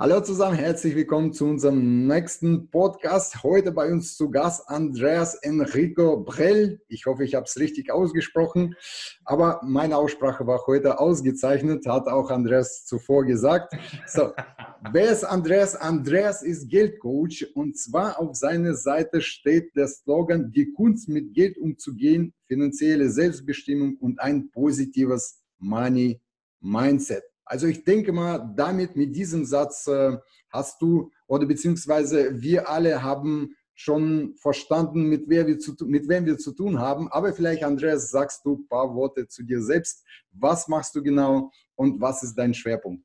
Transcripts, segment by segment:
Hallo zusammen, herzlich willkommen zu unserem nächsten Podcast. Heute bei uns zu Gast Andreas Enrico Brell. Ich hoffe, ich habe es richtig ausgesprochen, aber meine Aussprache war heute ausgezeichnet, hat auch Andreas zuvor gesagt. So, wer ist Andreas? Andreas ist Geldcoach und zwar auf seiner Seite steht der Slogan, die Kunst mit Geld umzugehen, finanzielle Selbstbestimmung und ein positives Money Mindset. Also ich denke mal, damit mit diesem Satz äh, hast du oder beziehungsweise wir alle haben schon verstanden, mit, wer wir zu, mit wem wir zu tun haben. Aber vielleicht, Andreas, sagst du ein paar Worte zu dir selbst. Was machst du genau und was ist dein Schwerpunkt?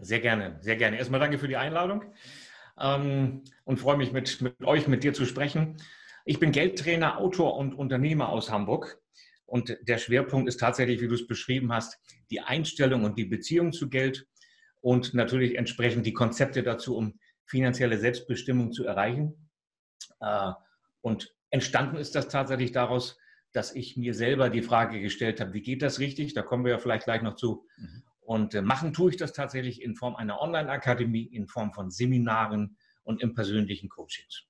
Sehr gerne, sehr gerne. Erstmal danke für die Einladung ähm, und freue mich, mit, mit euch, mit dir zu sprechen. Ich bin Geldtrainer, Autor und Unternehmer aus Hamburg. Und der Schwerpunkt ist tatsächlich, wie du es beschrieben hast, die Einstellung und die Beziehung zu Geld und natürlich entsprechend die Konzepte dazu, um finanzielle Selbstbestimmung zu erreichen. Äh, und entstanden ist das tatsächlich daraus, dass ich mir selber die Frage gestellt habe, wie geht das richtig? Da kommen wir ja vielleicht gleich noch zu. Mhm. Und äh, machen tue ich das tatsächlich in Form einer Online-Akademie, in Form von Seminaren und im persönlichen Coachings.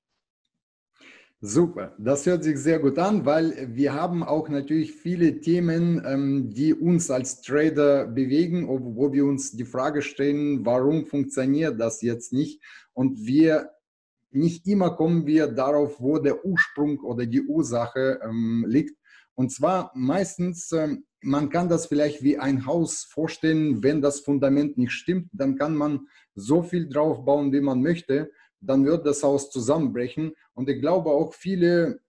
Super, das hört sich sehr gut an, weil wir haben auch natürlich viele Themen, ähm, die uns als Trader bewegen, wo wir uns die Frage stellen, warum funktioniert das jetzt nicht? Und wir nicht immer kommen wir darauf, wo der Ursprung oder die Ursache ähm, liegt. Und zwar meistens, ähm, man kann das vielleicht wie ein Haus vorstellen, wenn das Fundament nicht stimmt, dann kann man so viel drauf bauen, wie man möchte dann wird das Haus zusammenbrechen. Und ich glaube auch viele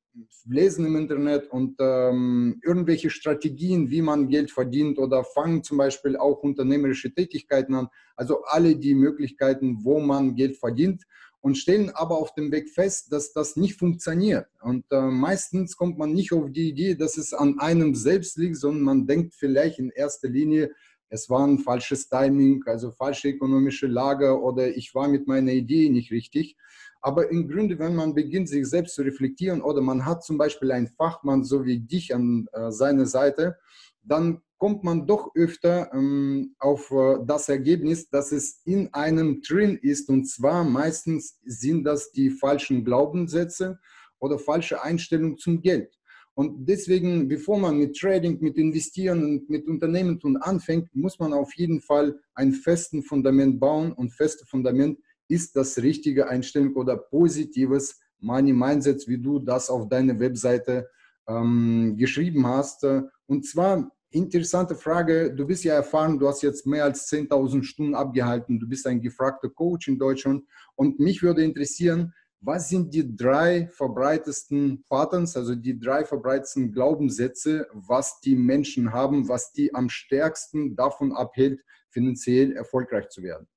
lesen im Internet und ähm, irgendwelche Strategien, wie man Geld verdient oder fangen zum Beispiel auch unternehmerische Tätigkeiten an. Also alle die Möglichkeiten, wo man Geld verdient und stellen aber auf dem Weg fest, dass das nicht funktioniert. Und äh, meistens kommt man nicht auf die Idee, dass es an einem selbst liegt, sondern man denkt vielleicht in erster Linie, es war ein falsches Timing, also falsche ökonomische Lage oder ich war mit meiner Idee nicht richtig. Aber im Grunde, wenn man beginnt, sich selbst zu reflektieren oder man hat zum Beispiel einen Fachmann so wie dich an äh, seiner Seite, dann kommt man doch öfter ähm, auf äh, das Ergebnis, dass es in einem drin ist. Und zwar meistens sind das die falschen Glaubenssätze oder falsche Einstellung zum Geld. Und deswegen, bevor man mit Trading, mit Investieren und mit Unternehmen tun anfängt, muss man auf jeden Fall ein festes Fundament bauen. Und festes Fundament ist das richtige Einstellung oder positives Money Mindset, wie du das auf deiner Webseite ähm, geschrieben hast. Und zwar interessante Frage. Du bist ja erfahren, du hast jetzt mehr als 10.000 Stunden abgehalten. Du bist ein gefragter Coach in Deutschland. Und mich würde interessieren, was sind die drei verbreitesten Patterns, also die drei verbreitesten Glaubenssätze, was die Menschen haben, was die am stärksten davon abhält, finanziell erfolgreich zu werden?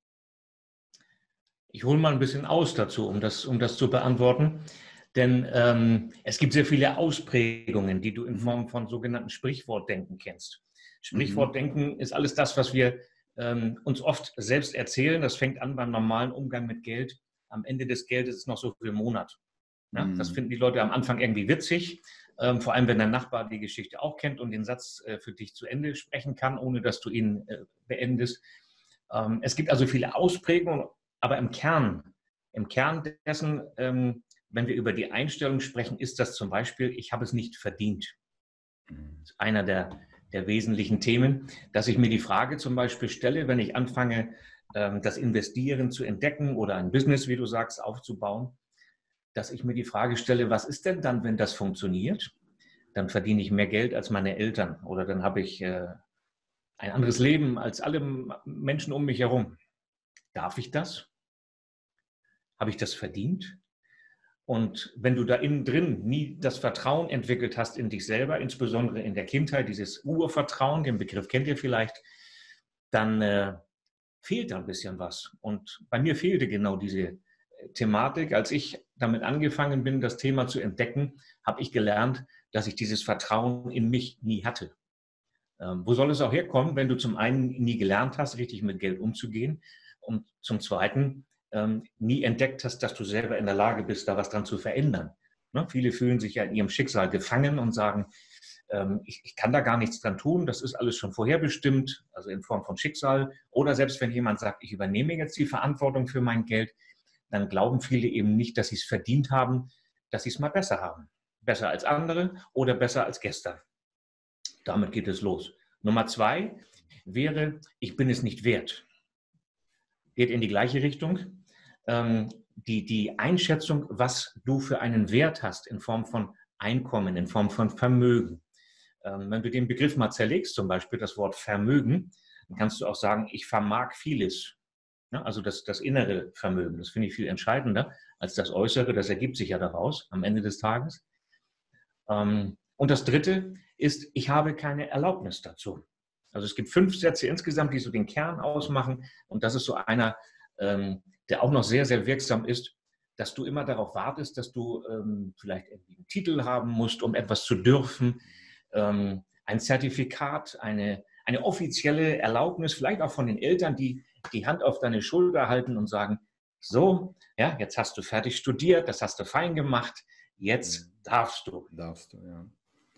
Ich hole mal ein bisschen aus dazu, um das, um das zu beantworten. Denn ähm, es gibt sehr viele Ausprägungen, die du in Form von sogenannten Sprichwortdenken kennst. Sprichwortdenken mhm. ist alles das, was wir ähm, uns oft selbst erzählen. Das fängt an beim normalen Umgang mit Geld am Ende des Geldes ist noch so viel Monat. Ja, mhm. Das finden die Leute am Anfang irgendwie witzig, ähm, vor allem wenn dein Nachbar die Geschichte auch kennt und den Satz äh, für dich zu Ende sprechen kann, ohne dass du ihn äh, beendest. Ähm, es gibt also viele Ausprägungen, aber im Kern, im Kern dessen, ähm, wenn wir über die Einstellung sprechen, ist das zum Beispiel, ich habe es nicht verdient. Mhm. Das ist einer der, der wesentlichen Themen, dass ich mir die Frage zum Beispiel stelle, wenn ich anfange, das Investieren zu entdecken oder ein Business, wie du sagst, aufzubauen, dass ich mir die Frage stelle, was ist denn dann, wenn das funktioniert? Dann verdiene ich mehr Geld als meine Eltern oder dann habe ich äh, ein anderes Leben als alle Menschen um mich herum. Darf ich das? Habe ich das verdient? Und wenn du da innen drin nie das Vertrauen entwickelt hast in dich selber, insbesondere in der Kindheit, dieses Urvertrauen, den Begriff kennt ihr vielleicht, dann äh, fehlt da ein bisschen was. Und bei mir fehlte genau diese äh, Thematik. Als ich damit angefangen bin, das Thema zu entdecken, habe ich gelernt, dass ich dieses Vertrauen in mich nie hatte. Ähm, wo soll es auch herkommen, wenn du zum einen nie gelernt hast, richtig mit Geld umzugehen und zum zweiten ähm, nie entdeckt hast, dass du selber in der Lage bist, da was dran zu verändern? Ne? Viele fühlen sich ja in ihrem Schicksal gefangen und sagen, ich, ich, kann da gar nichts dran tun, das ist alles schon vorherbestimmt, also in Form von Schicksal. Oder selbst wenn jemand sagt, ich übernehme jetzt die Verantwortung für mein Geld, dann glauben viele eben nicht, dass sie es verdient haben, dass sie es mal besser haben. Besser als andere oder besser als gestern. Damit geht es los. Nummer zwei wäre, ich bin es nicht wert. Geht in die gleiche Richtung. Ähm, die, die Einschätzung, was du für einen Wert hast in Form von Einkommen, in Form von Vermögen. Ähm, wenn du den Begriff mal zerlegst, zum Beispiel das Wort Vermögen, dann kannst du auch sagen, ich vermag vieles. Also das, das innere Vermögen, das finde ich viel entscheidender als das äußere, das ergibt sich ja daraus am Ende des Tages. Ähm, und das dritte ist, ich habe keine Erlaubnis dazu. Also es gibt fünf Sätze insgesamt, die so den Kern ausmachen. Und das ist so einer, ähm, der auch noch sehr, sehr wirksam ist, dass du immer darauf wartest, dass du ähm, vielleicht einen Titel haben musst, um etwas zu dürfen, ähm, ein Zertifikat, eine, eine offizielle Erlaubnis, vielleicht auch von den Eltern, die die Hand auf deine Schulter halten und sagen, so, ja, jetzt hast du fertig studiert, das hast du fein gemacht, jetzt mhm. darfst du. Darfst du, ja.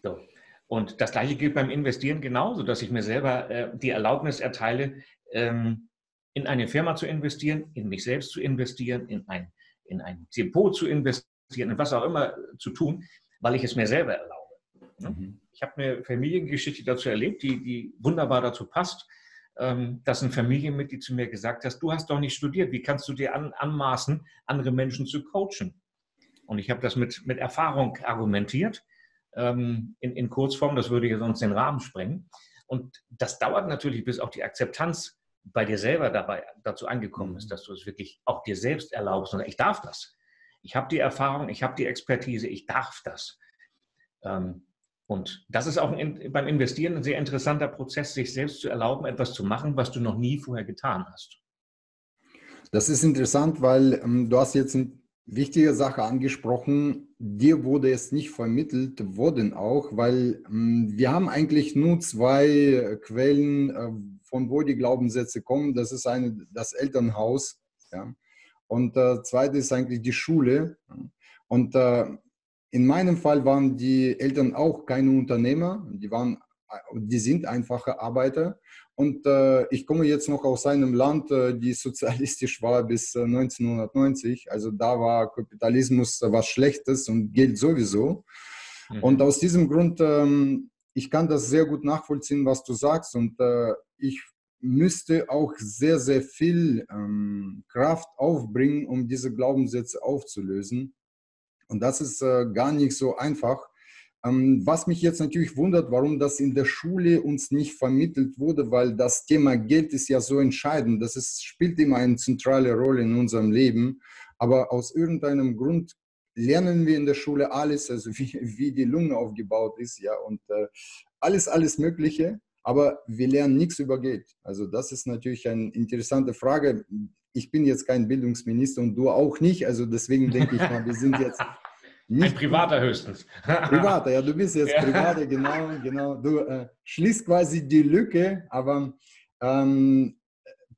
So. Und das gleiche gilt beim Investieren genauso, dass ich mir selber äh, die Erlaubnis erteile, ähm, in eine Firma zu investieren, in mich selbst zu investieren, in ein, in ein Depot zu investieren, in was auch immer zu tun, weil ich es mir selber erlaube. Ne? Mhm. Ich habe eine Familiengeschichte dazu erlebt, die, die wunderbar dazu passt, ähm, dass ein Familienmitglied zu mir gesagt hat, du hast doch nicht studiert, wie kannst du dir an, anmaßen, andere Menschen zu coachen? Und ich habe das mit, mit Erfahrung argumentiert, ähm, in, in Kurzform, das würde ja sonst den Rahmen sprengen. Und das dauert natürlich, bis auch die Akzeptanz bei dir selber dabei dazu angekommen ist, mhm. dass du es wirklich auch dir selbst erlaubst. Und ich darf das. Ich habe die Erfahrung, ich habe die Expertise, ich darf das. Ähm, und das ist auch ein, beim Investieren ein sehr interessanter Prozess, sich selbst zu erlauben, etwas zu machen, was du noch nie vorher getan hast. Das ist interessant, weil ähm, du hast jetzt eine wichtige Sache angesprochen. Dir wurde es nicht vermittelt, wurden auch, weil ähm, wir haben eigentlich nur zwei Quellen, äh, von wo die Glaubenssätze kommen. Das ist eine, das Elternhaus. Ja. Und äh, zweite ist eigentlich die Schule. Und äh, in meinem Fall waren die Eltern auch keine Unternehmer, die, waren, die sind einfache Arbeiter. Und äh, ich komme jetzt noch aus einem Land, äh, die sozialistisch war bis äh, 1990. Also da war Kapitalismus was Schlechtes und Geld sowieso. Mhm. Und aus diesem Grund, ähm, ich kann das sehr gut nachvollziehen, was du sagst. Und äh, ich müsste auch sehr, sehr viel ähm, Kraft aufbringen, um diese Glaubenssätze aufzulösen. Und das ist äh, gar nicht so einfach. Ähm, was mich jetzt natürlich wundert, warum das in der Schule uns nicht vermittelt wurde, weil das Thema Geld ist ja so entscheidend. Das ist, spielt immer eine zentrale Rolle in unserem Leben. Aber aus irgendeinem Grund lernen wir in der Schule alles, also wie, wie die Lunge aufgebaut ist, ja, und äh, alles, alles Mögliche. Aber wir lernen nichts über Geld. Also das ist natürlich eine interessante Frage ich bin jetzt kein Bildungsminister und du auch nicht. Also deswegen denke ich mal, wir sind jetzt nicht. Ein Privater höchstens. Privater, ja, du bist jetzt ja. Privater, genau, genau. Du äh, schließt quasi die Lücke, aber ähm,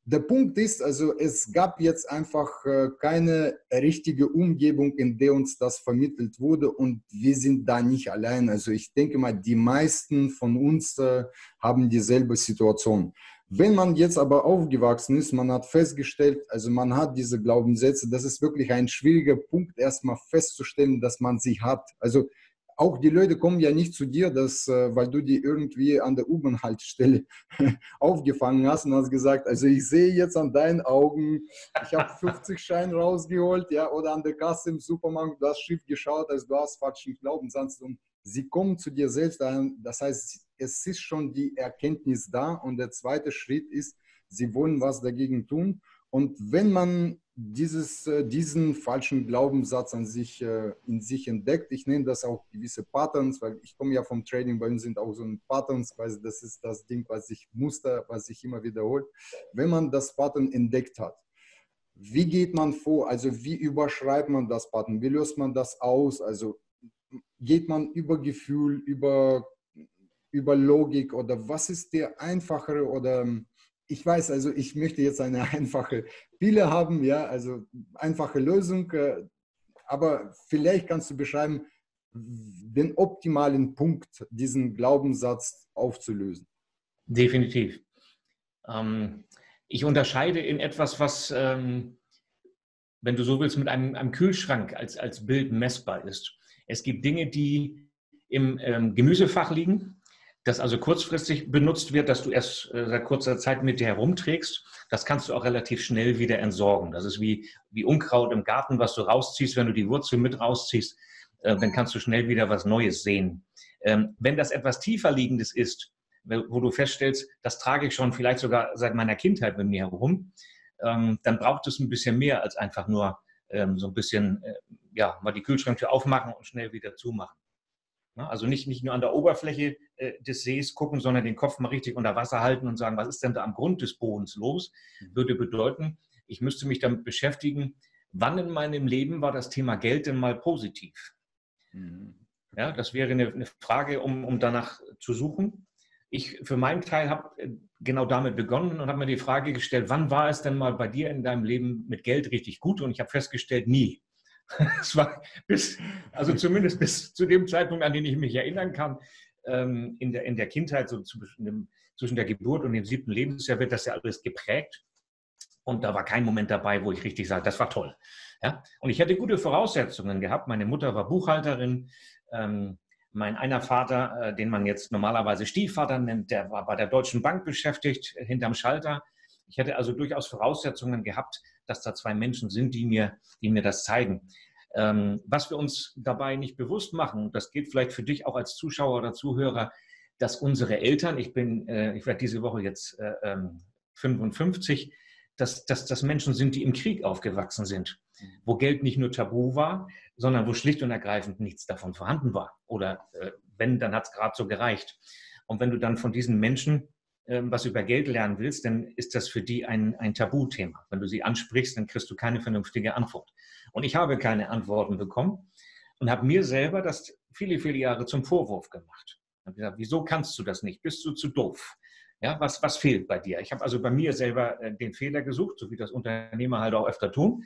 der Punkt ist, also es gab jetzt einfach äh, keine richtige Umgebung, in der uns das vermittelt wurde und wir sind da nicht allein. Also ich denke mal, die meisten von uns äh, haben dieselbe Situation. Wenn man jetzt aber aufgewachsen ist, man hat festgestellt, also man hat diese Glaubenssätze, das ist wirklich ein schwieriger Punkt, erstmal festzustellen, dass man sie hat. Also auch die Leute kommen ja nicht zu dir, dass, äh, weil du die irgendwie an der U-Bahn-Haltestelle aufgefangen hast und hast gesagt, also ich sehe jetzt an deinen Augen, ich habe 50 Scheine rausgeholt, ja, oder an der Kasse im Supermarkt, du hast schief geschaut, also du hast falschen Glaubenssatz und sie kommen zu dir selbst. Das heißt, es ist schon die Erkenntnis da. Und der zweite Schritt ist, sie wollen was dagegen tun. Und wenn man dieses, äh, diesen falschen Glaubenssatz an sich, äh, in sich entdeckt, ich nenne das auch gewisse Patterns, weil ich komme ja vom Trading, bei uns sind auch so ein Patterns, quasi das ist das Ding, was sich Muster, was sich immer wiederholt. Wenn man das Pattern entdeckt hat, wie geht man vor? Also wie überschreibt man das Pattern? Wie löst man das aus? Also geht man über Gefühl, über, über Logik oder was ist der einfachere oder ich weiß, also ich möchte jetzt eine einfache Pille haben, ja, also einfache Lösung, äh, aber vielleicht kannst du beschreiben, den optimalen Punkt, diesen Glaubenssatz aufzulösen? Definitiv. Ähm, ich unterscheide in etwas, was, ähm, wenn du so willst, mit einem, einem, Kühlschrank als, als Bild messbar ist. Es gibt Dinge, die im ähm, Gemüsefach liegen, das also kurzfristig benutzt wird, dass du erst äh, seit kurzer Zeit mit dir herumträgst. Das kannst du auch relativ schnell wieder entsorgen. Das ist wie, wie Unkraut im Garten, was du rausziehst, wenn du die Wurzel mit rausziehst, äh, dann kannst du schnell wieder was Neues sehen. Ähm, wenn das etwas tiefer liegendes ist, wo du feststellst, das trage ich schon vielleicht sogar seit meiner Kindheit mit mir herum, ähm, dann braucht es ein bisschen mehr als einfach nur ähm, so ein bisschen, äh, ja, mal die Kühlschranktür aufmachen und schnell wieder zumachen. Also nicht, nicht nur an der Oberfläche äh, des Sees gucken, sondern den Kopf mal richtig unter Wasser halten und sagen, was ist denn da am Grund des Bodens los? Mhm. Würde bedeuten, ich müsste mich damit beschäftigen, wann in meinem Leben war das Thema Geld denn mal positiv? Mhm. Ja, das wäre eine, eine Frage, um, um danach zu suchen. Ich für meinen Teil habe äh, genau damit begonnen und habe mir die Frage gestellt, wann war es denn mal bei dir in deinem Leben mit Geld richtig gut? Und ich habe festgestellt, nie. Es war bis, also zumindest bis zu dem Zeitpunkt, an den ich mich erinnern kann, ähm, in, der, in der Kindheit, so zwischen, zwischen der Geburt und dem siebten Lebensjahr wird das ja alles geprägt. Und da war kein Moment dabei, wo ich richtig sage, das war toll. Ja? Und ich hätte gute Voraussetzungen gehabt. Meine Mutter war Buchhalterin. Ähm, mein einer Vater, äh, den man jetzt normalerweise Stiefvater nennt, der war bei der Deutschen Bank beschäftigt, äh, hinterm Schalter. Ich hätte also durchaus Voraussetzungen gehabt, dass da zwei Menschen sind, die mir, die mir das zeigen. Ähm, was wir uns dabei nicht bewusst machen, das geht vielleicht für dich auch als Zuschauer oder Zuhörer, dass unsere Eltern, ich bin, äh, ich werde diese Woche jetzt äh, ähm, 55, dass, dass das Menschen sind, die im Krieg aufgewachsen sind, wo Geld nicht nur tabu war, sondern wo schlicht und ergreifend nichts davon vorhanden war. Oder äh, wenn, dann hat es gerade so gereicht. Und wenn du dann von diesen Menschen ähm, was über Geld lernen willst, dann ist das für die ein, ein Tabuthema. Wenn du sie ansprichst, dann kriegst du keine vernünftige Antwort. Und ich habe keine Antworten bekommen und habe mir selber das viele, viele Jahre zum Vorwurf gemacht. Ich habe gesagt, wieso kannst du das nicht? Bist du zu doof? Ja, was, was fehlt bei dir? Ich habe also bei mir selber äh, den Fehler gesucht, so wie das Unternehmer halt auch öfter tun,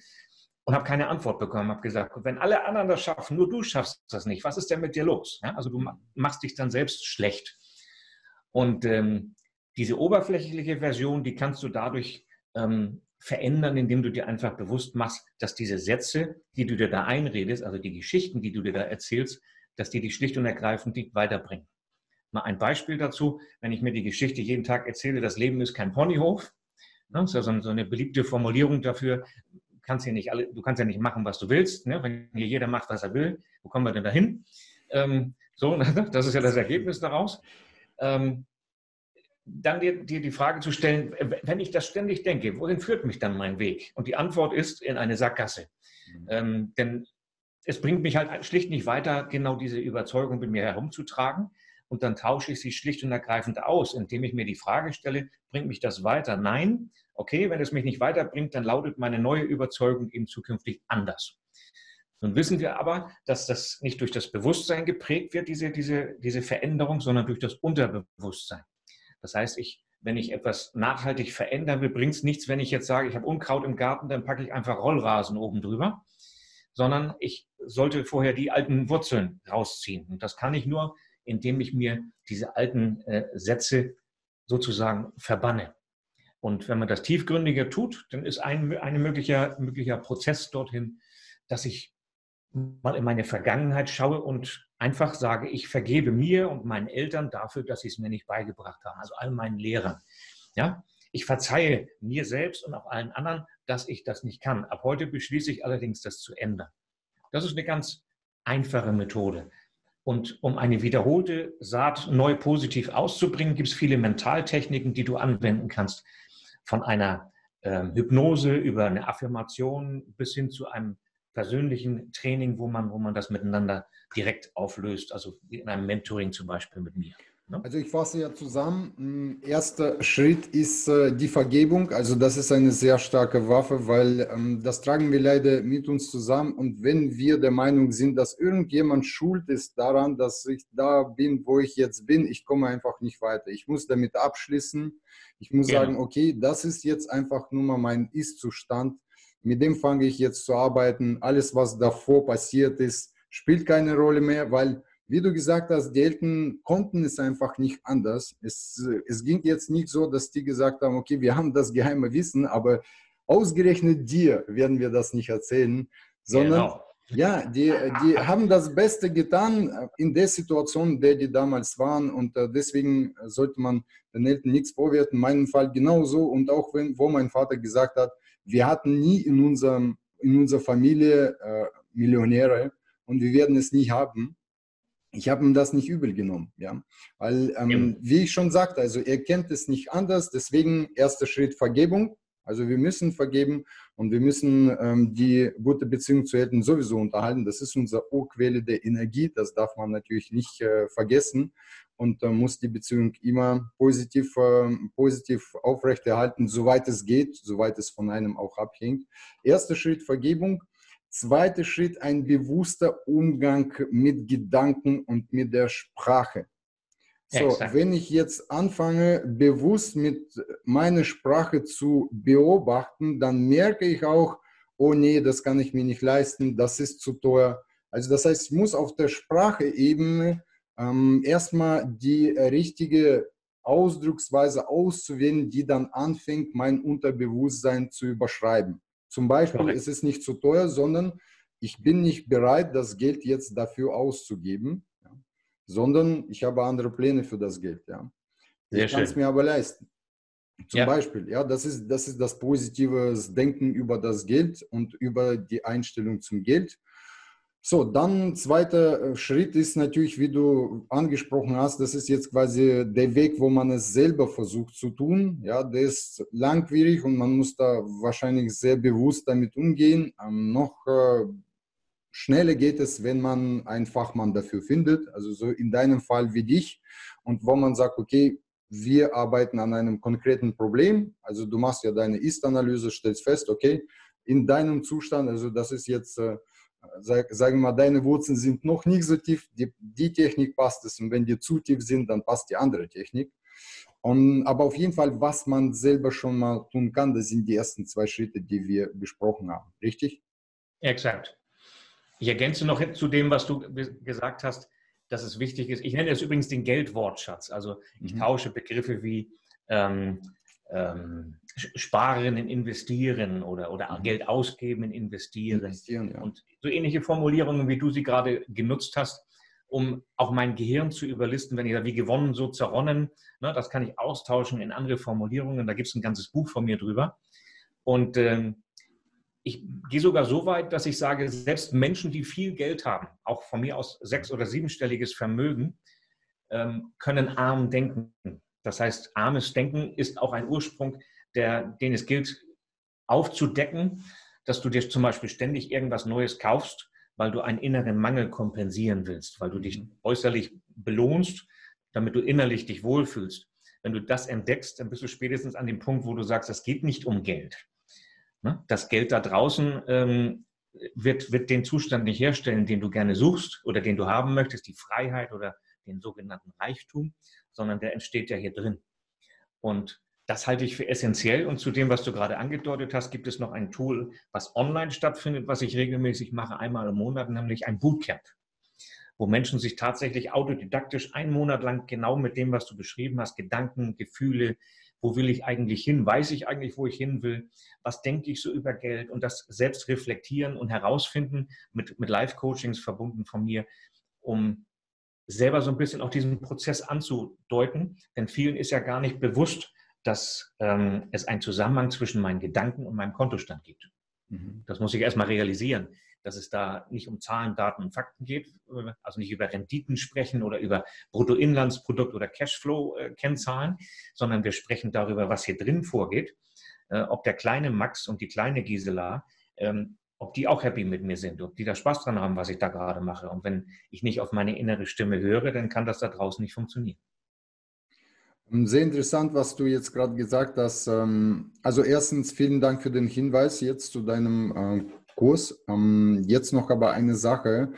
und habe keine Antwort bekommen. Habe gesagt, wenn alle anderen das schaffen, nur du schaffst das nicht, was ist denn mit dir los? Ja, also du machst dich dann selbst schlecht. Und ähm, diese oberflächliche Version, die kannst du dadurch ähm, verändern, indem du dir einfach bewusst machst, dass diese Sätze, die du dir da einredest, also die Geschichten, die du dir da erzählst, dass die dich schlicht und ergreifend nicht weiterbringen. Mal ein Beispiel dazu, wenn ich mir die Geschichte jeden Tag erzähle, das Leben ist kein Ponyhof, ne, das ist ja so eine beliebte Formulierung dafür, kannst hier nicht alle, du kannst ja nicht machen, was du willst, ne, wenn hier jeder macht, was er will, wo kommen wir denn dahin? Ähm, so, das ist ja das Ergebnis daraus. Ähm, dann dir, dir, die Frage zu stellen, wenn ich das ständig denke, wohin führt mich dann mein Weg? Und die Antwort ist in eine Sackgasse. Mhm. Ähm, denn es bringt mich halt schlicht nicht weiter, genau diese Überzeugung mit mir herumzutragen und dann tausche ich sie schlicht und ergreifend aus, indem ich mir die Frage stelle, bringt mich das weiter? Nein. Okay, wenn es mich nicht weiterbringt, dann lautet meine neue Überzeugung eben zukünftig anders. Nun wissen wir aber, dass das nicht durch das Bewusstsein geprägt wird, diese, diese, diese Veränderung, sondern durch das Unterbewusstsein. Das heißt, ich, wenn ich etwas nachhaltig verändern will, bringt es nichts, wenn ich jetzt sage, ich habe Unkraut im Garten, dann packe ich einfach Rollrasen oben drüber, sondern ich sollte vorher die alten Wurzeln rausziehen. Und das kann ich nur, indem ich mir diese alten äh, Sätze sozusagen verbanne. Und wenn man das tiefgründiger tut, dann ist ein, ein möglicher, möglicher Prozess dorthin, dass ich mal in meine Vergangenheit schaue und einfach sage, ich vergebe mir und meinen Eltern dafür, dass sie es mir nicht beigebracht haben, also all meinen Lehrern. Ja, ich verzeihe mir selbst und auch allen anderen, dass ich das nicht kann. Ab heute beschließe ich allerdings, das zu ändern. Das ist eine ganz einfache Methode. Und um eine wiederholte Saat neu positiv auszubringen, gibt es viele Mentaltechniken, die du anwenden kannst. Von einer äh, Hypnose über eine Affirmation bis hin zu einem persönlichen Training, wo man, wo man das miteinander direkt auflöst, also in einem Mentoring zum Beispiel mit mir. Ne? Also ich fasse ja zusammen. Erster Schritt ist äh, die Vergebung. Also das ist eine sehr starke Waffe, weil ähm, das tragen wir leider mit uns zusammen. Und wenn wir der Meinung sind, dass irgendjemand schuld ist daran, dass ich da bin, wo ich jetzt bin, ich komme einfach nicht weiter. Ich muss damit abschließen. Ich muss genau. sagen, okay, das ist jetzt einfach nur mal mein Ist-Zustand. Mit dem fange ich jetzt zu arbeiten. Alles, was davor passiert ist, spielt keine Rolle mehr, weil, wie du gesagt hast, die Eltern konnten es einfach nicht anders. Es, es ging jetzt nicht so, dass die gesagt haben, okay, wir haben das geheime Wissen, aber ausgerechnet dir werden wir das nicht erzählen, sondern genau. ja, die, die haben das Beste getan in der Situation, in der die damals waren und äh, deswegen sollte man den Eltern nichts vorwerfen. In meinem Fall genauso und auch wenn, wo mein Vater gesagt hat, wir hatten nie in, unserem, in unserer Familie äh, Millionäre und wir werden es nie haben. Ich habe ihm das nicht übel genommen, ja, weil ähm, ja. wie ich schon sagte, also er kennt es nicht anders. Deswegen erster Schritt Vergebung. Also wir müssen vergeben und wir müssen ähm, die gute Beziehung zu Eltern sowieso unterhalten. Das ist unsere Urquelle der Energie. Das darf man natürlich nicht äh, vergessen und äh, muss die Beziehung immer positiv, äh, positiv aufrechterhalten, soweit es geht, soweit es von einem auch abhängt. Erster Schritt Vergebung. Zweiter Schritt ein bewusster Umgang mit Gedanken und mit der Sprache. So, Exakt. wenn ich jetzt anfange, bewusst mit meiner Sprache zu beobachten, dann merke ich auch, oh nee, das kann ich mir nicht leisten, das ist zu teuer. Also das heißt, ich muss auf der Spracheebene ähm, erstmal die richtige Ausdrucksweise auszuwählen, die dann anfängt, mein Unterbewusstsein zu überschreiben. Zum Beispiel ist es nicht zu teuer, sondern ich bin nicht bereit, das Geld jetzt dafür auszugeben, ja, sondern ich habe andere Pläne für das Geld. Ja. ich kann es mir aber leisten. Zum ja. Beispiel, ja, das ist, das ist das positive Denken über das Geld und über die Einstellung zum Geld. So, dann zweiter äh, Schritt ist natürlich, wie du angesprochen hast, das ist jetzt quasi der Weg, wo man es selber versucht zu tun. Ja, der ist langwierig und man muss da wahrscheinlich sehr bewusst damit umgehen. Ähm, noch äh, schneller geht es, wenn man einen Fachmann dafür findet, also so in deinem Fall wie dich und wo man sagt, okay, wir arbeiten an einem konkreten Problem. Also du machst ja deine Ist-Analyse, stellst fest, okay, in deinem Zustand, also das ist jetzt äh, sagen wir mal, deine Wurzeln sind noch nicht so tief, die, die Technik passt es und wenn die zu tief sind, dann passt die andere Technik. Und, aber auf jeden Fall, was man selber schon mal tun kann, das sind die ersten zwei Schritte, die wir besprochen haben. Richtig? Exakt. Ich ergänze noch zu dem, was du gesagt hast, dass es wichtig ist. Ich nenne es übrigens den Geldwortschatz. Also ich mhm. tausche Begriffe wie ähm, ähm, sparen in investieren oder, oder mhm. Geld ausgeben in investieren. investieren ja. Und so ähnliche Formulierungen, wie du sie gerade genutzt hast, um auch mein Gehirn zu überlisten, wenn ich da wie gewonnen, so zerronnen, ne, das kann ich austauschen in andere Formulierungen. Da gibt es ein ganzes Buch von mir drüber. Und ähm, ich gehe sogar so weit, dass ich sage, selbst Menschen, die viel Geld haben, auch von mir aus sechs- oder siebenstelliges Vermögen, ähm, können arm denken. Das heißt, armes Denken ist auch ein Ursprung, der, den es gilt aufzudecken, dass du dir zum Beispiel ständig irgendwas Neues kaufst, weil du einen inneren Mangel kompensieren willst, weil du dich mhm. äußerlich belohnst, damit du innerlich dich wohlfühlst. Wenn du das entdeckst, dann bist du spätestens an dem Punkt, wo du sagst, es geht nicht um Geld. Ne? Das Geld da draußen ähm, wird, wird den Zustand nicht herstellen, den du gerne suchst oder den du haben möchtest, die Freiheit oder den sogenannten Reichtum, sondern der entsteht ja hier drin. Und das halte ich für essentiell. Und zu dem, was du gerade angedeutet hast, gibt es noch ein Tool, was online stattfindet, was ich regelmäßig mache, einmal im Monat, nämlich ein Bootcamp, wo Menschen sich tatsächlich autodidaktisch einen Monat lang genau mit dem, was du beschrieben hast, Gedanken, Gefühle, wo will ich eigentlich hin, weiß ich eigentlich, wo ich hin will, was denke ich so über Geld und das selbst reflektieren und herausfinden, mit, mit Live-Coachings verbunden von mir, um selber so ein bisschen auch diesen Prozess anzudeuten. Denn vielen ist ja gar nicht bewusst, dass ähm, es einen Zusammenhang zwischen meinen Gedanken und meinem Kontostand gibt. Mhm. Das muss ich erstmal realisieren, dass es da nicht um Zahlen, Daten und Fakten geht, äh, also nicht über Renditen sprechen oder über Bruttoinlandsprodukt oder Cashflow-Kennzahlen, sondern wir sprechen darüber, was hier drin vorgeht, äh, ob der kleine Max und die kleine Gisela ähm, ob die auch happy mit mir sind, ob die da Spaß dran haben, was ich da gerade mache. Und wenn ich nicht auf meine innere Stimme höre, dann kann das da draußen nicht funktionieren. Ähm, sehr interessant, was du jetzt gerade gesagt hast. Ähm, also erstens vielen Dank für den Hinweis jetzt zu deinem äh, Kurs. Ähm, jetzt noch aber eine Sache.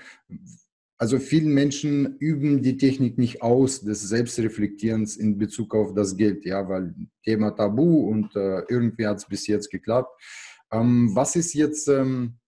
Also viele Menschen üben die Technik nicht aus des Selbstreflektierens in Bezug auf das Geld, ja, weil Thema Tabu und äh, irgendwie hat es bis jetzt geklappt. Ähm, was ist jetzt ähm,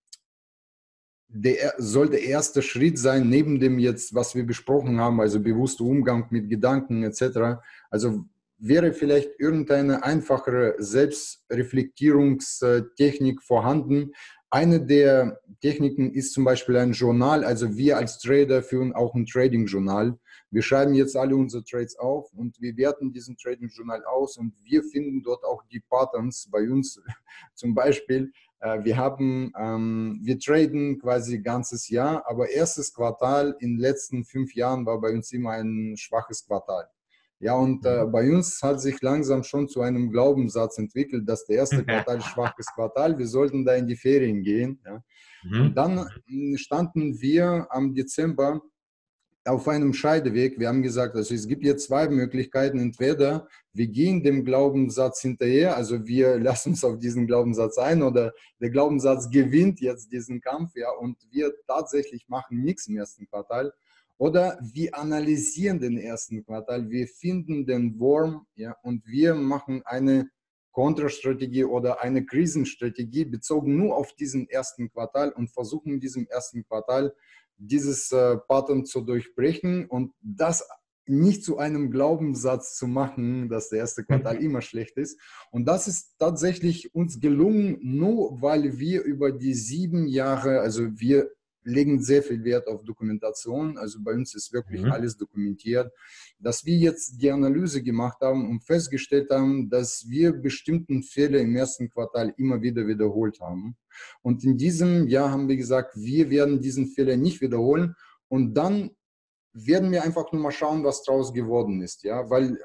der sollte erste Schritt sein, neben dem jetzt, was wir besprochen haben, also bewusster Umgang mit Gedanken etc. Also wäre vielleicht irgendeine einfachere Selbstreflektierungstechnik vorhanden. Eine der Techniken ist zum Beispiel ein Journal. Also wir als Trader führen auch ein Trading-Journal. Wir schreiben jetzt alle unsere Trades auf und wir werten diesen Trading-Journal aus und wir finden dort auch die Patterns bei uns. Zum Beispiel, äh, wir haben, ähm, wir traden quasi ganzes Jahr, aber erstes Quartal in den letzten fünf Jahren war bei uns immer ein schwaches Quartal. Ja, und äh, mhm. bei uns hat sich langsam schon zu einem Glaubenssatz entwickelt, dass der erste Quartal schwaches Quartal, wir sollten da in die Ferien gehen. Ja. Mhm. Dann hm, standen wir am Dezember auf einem Scheideweg. Wir haben gesagt, also es gibt jetzt zwei Möglichkeiten. Entweder wir gehen dem Glaubenssatz hinterher, also wir lassen uns auf diesen Glaubenssatz ein, oder der Glaubenssatz gewinnt jetzt diesen Kampf, ja, und wir tatsächlich machen nichts im ersten Quartal. Oder wir analysieren den ersten Quartal, wir finden den Wurm ja, und wir machen eine Kontrastrategie oder eine Krisenstrategie bezogen nur auf diesen ersten Quartal und versuchen in diesem ersten Quartal dieses äh, Pattern zu durchbrechen und das nicht zu einem Glaubenssatz zu machen, dass der erste Quartal mhm. immer schlecht ist. Und das ist tatsächlich uns gelungen, nur weil wir über die sieben Jahre, also wir legen sehr viel Wert auf Dokumentation. Also bei uns ist wirklich mhm. alles dokumentiert. Dass wir jetzt die Analyse gemacht haben und festgestellt haben, dass wir bestimmten Fehler im ersten Quartal immer wieder wiederholt haben. Und in diesem Jahr haben wir gesagt, wir werden diesen Fehler nicht wiederholen. Und dann werden wir einfach nur mal schauen, was daraus geworden ist. Ja, weil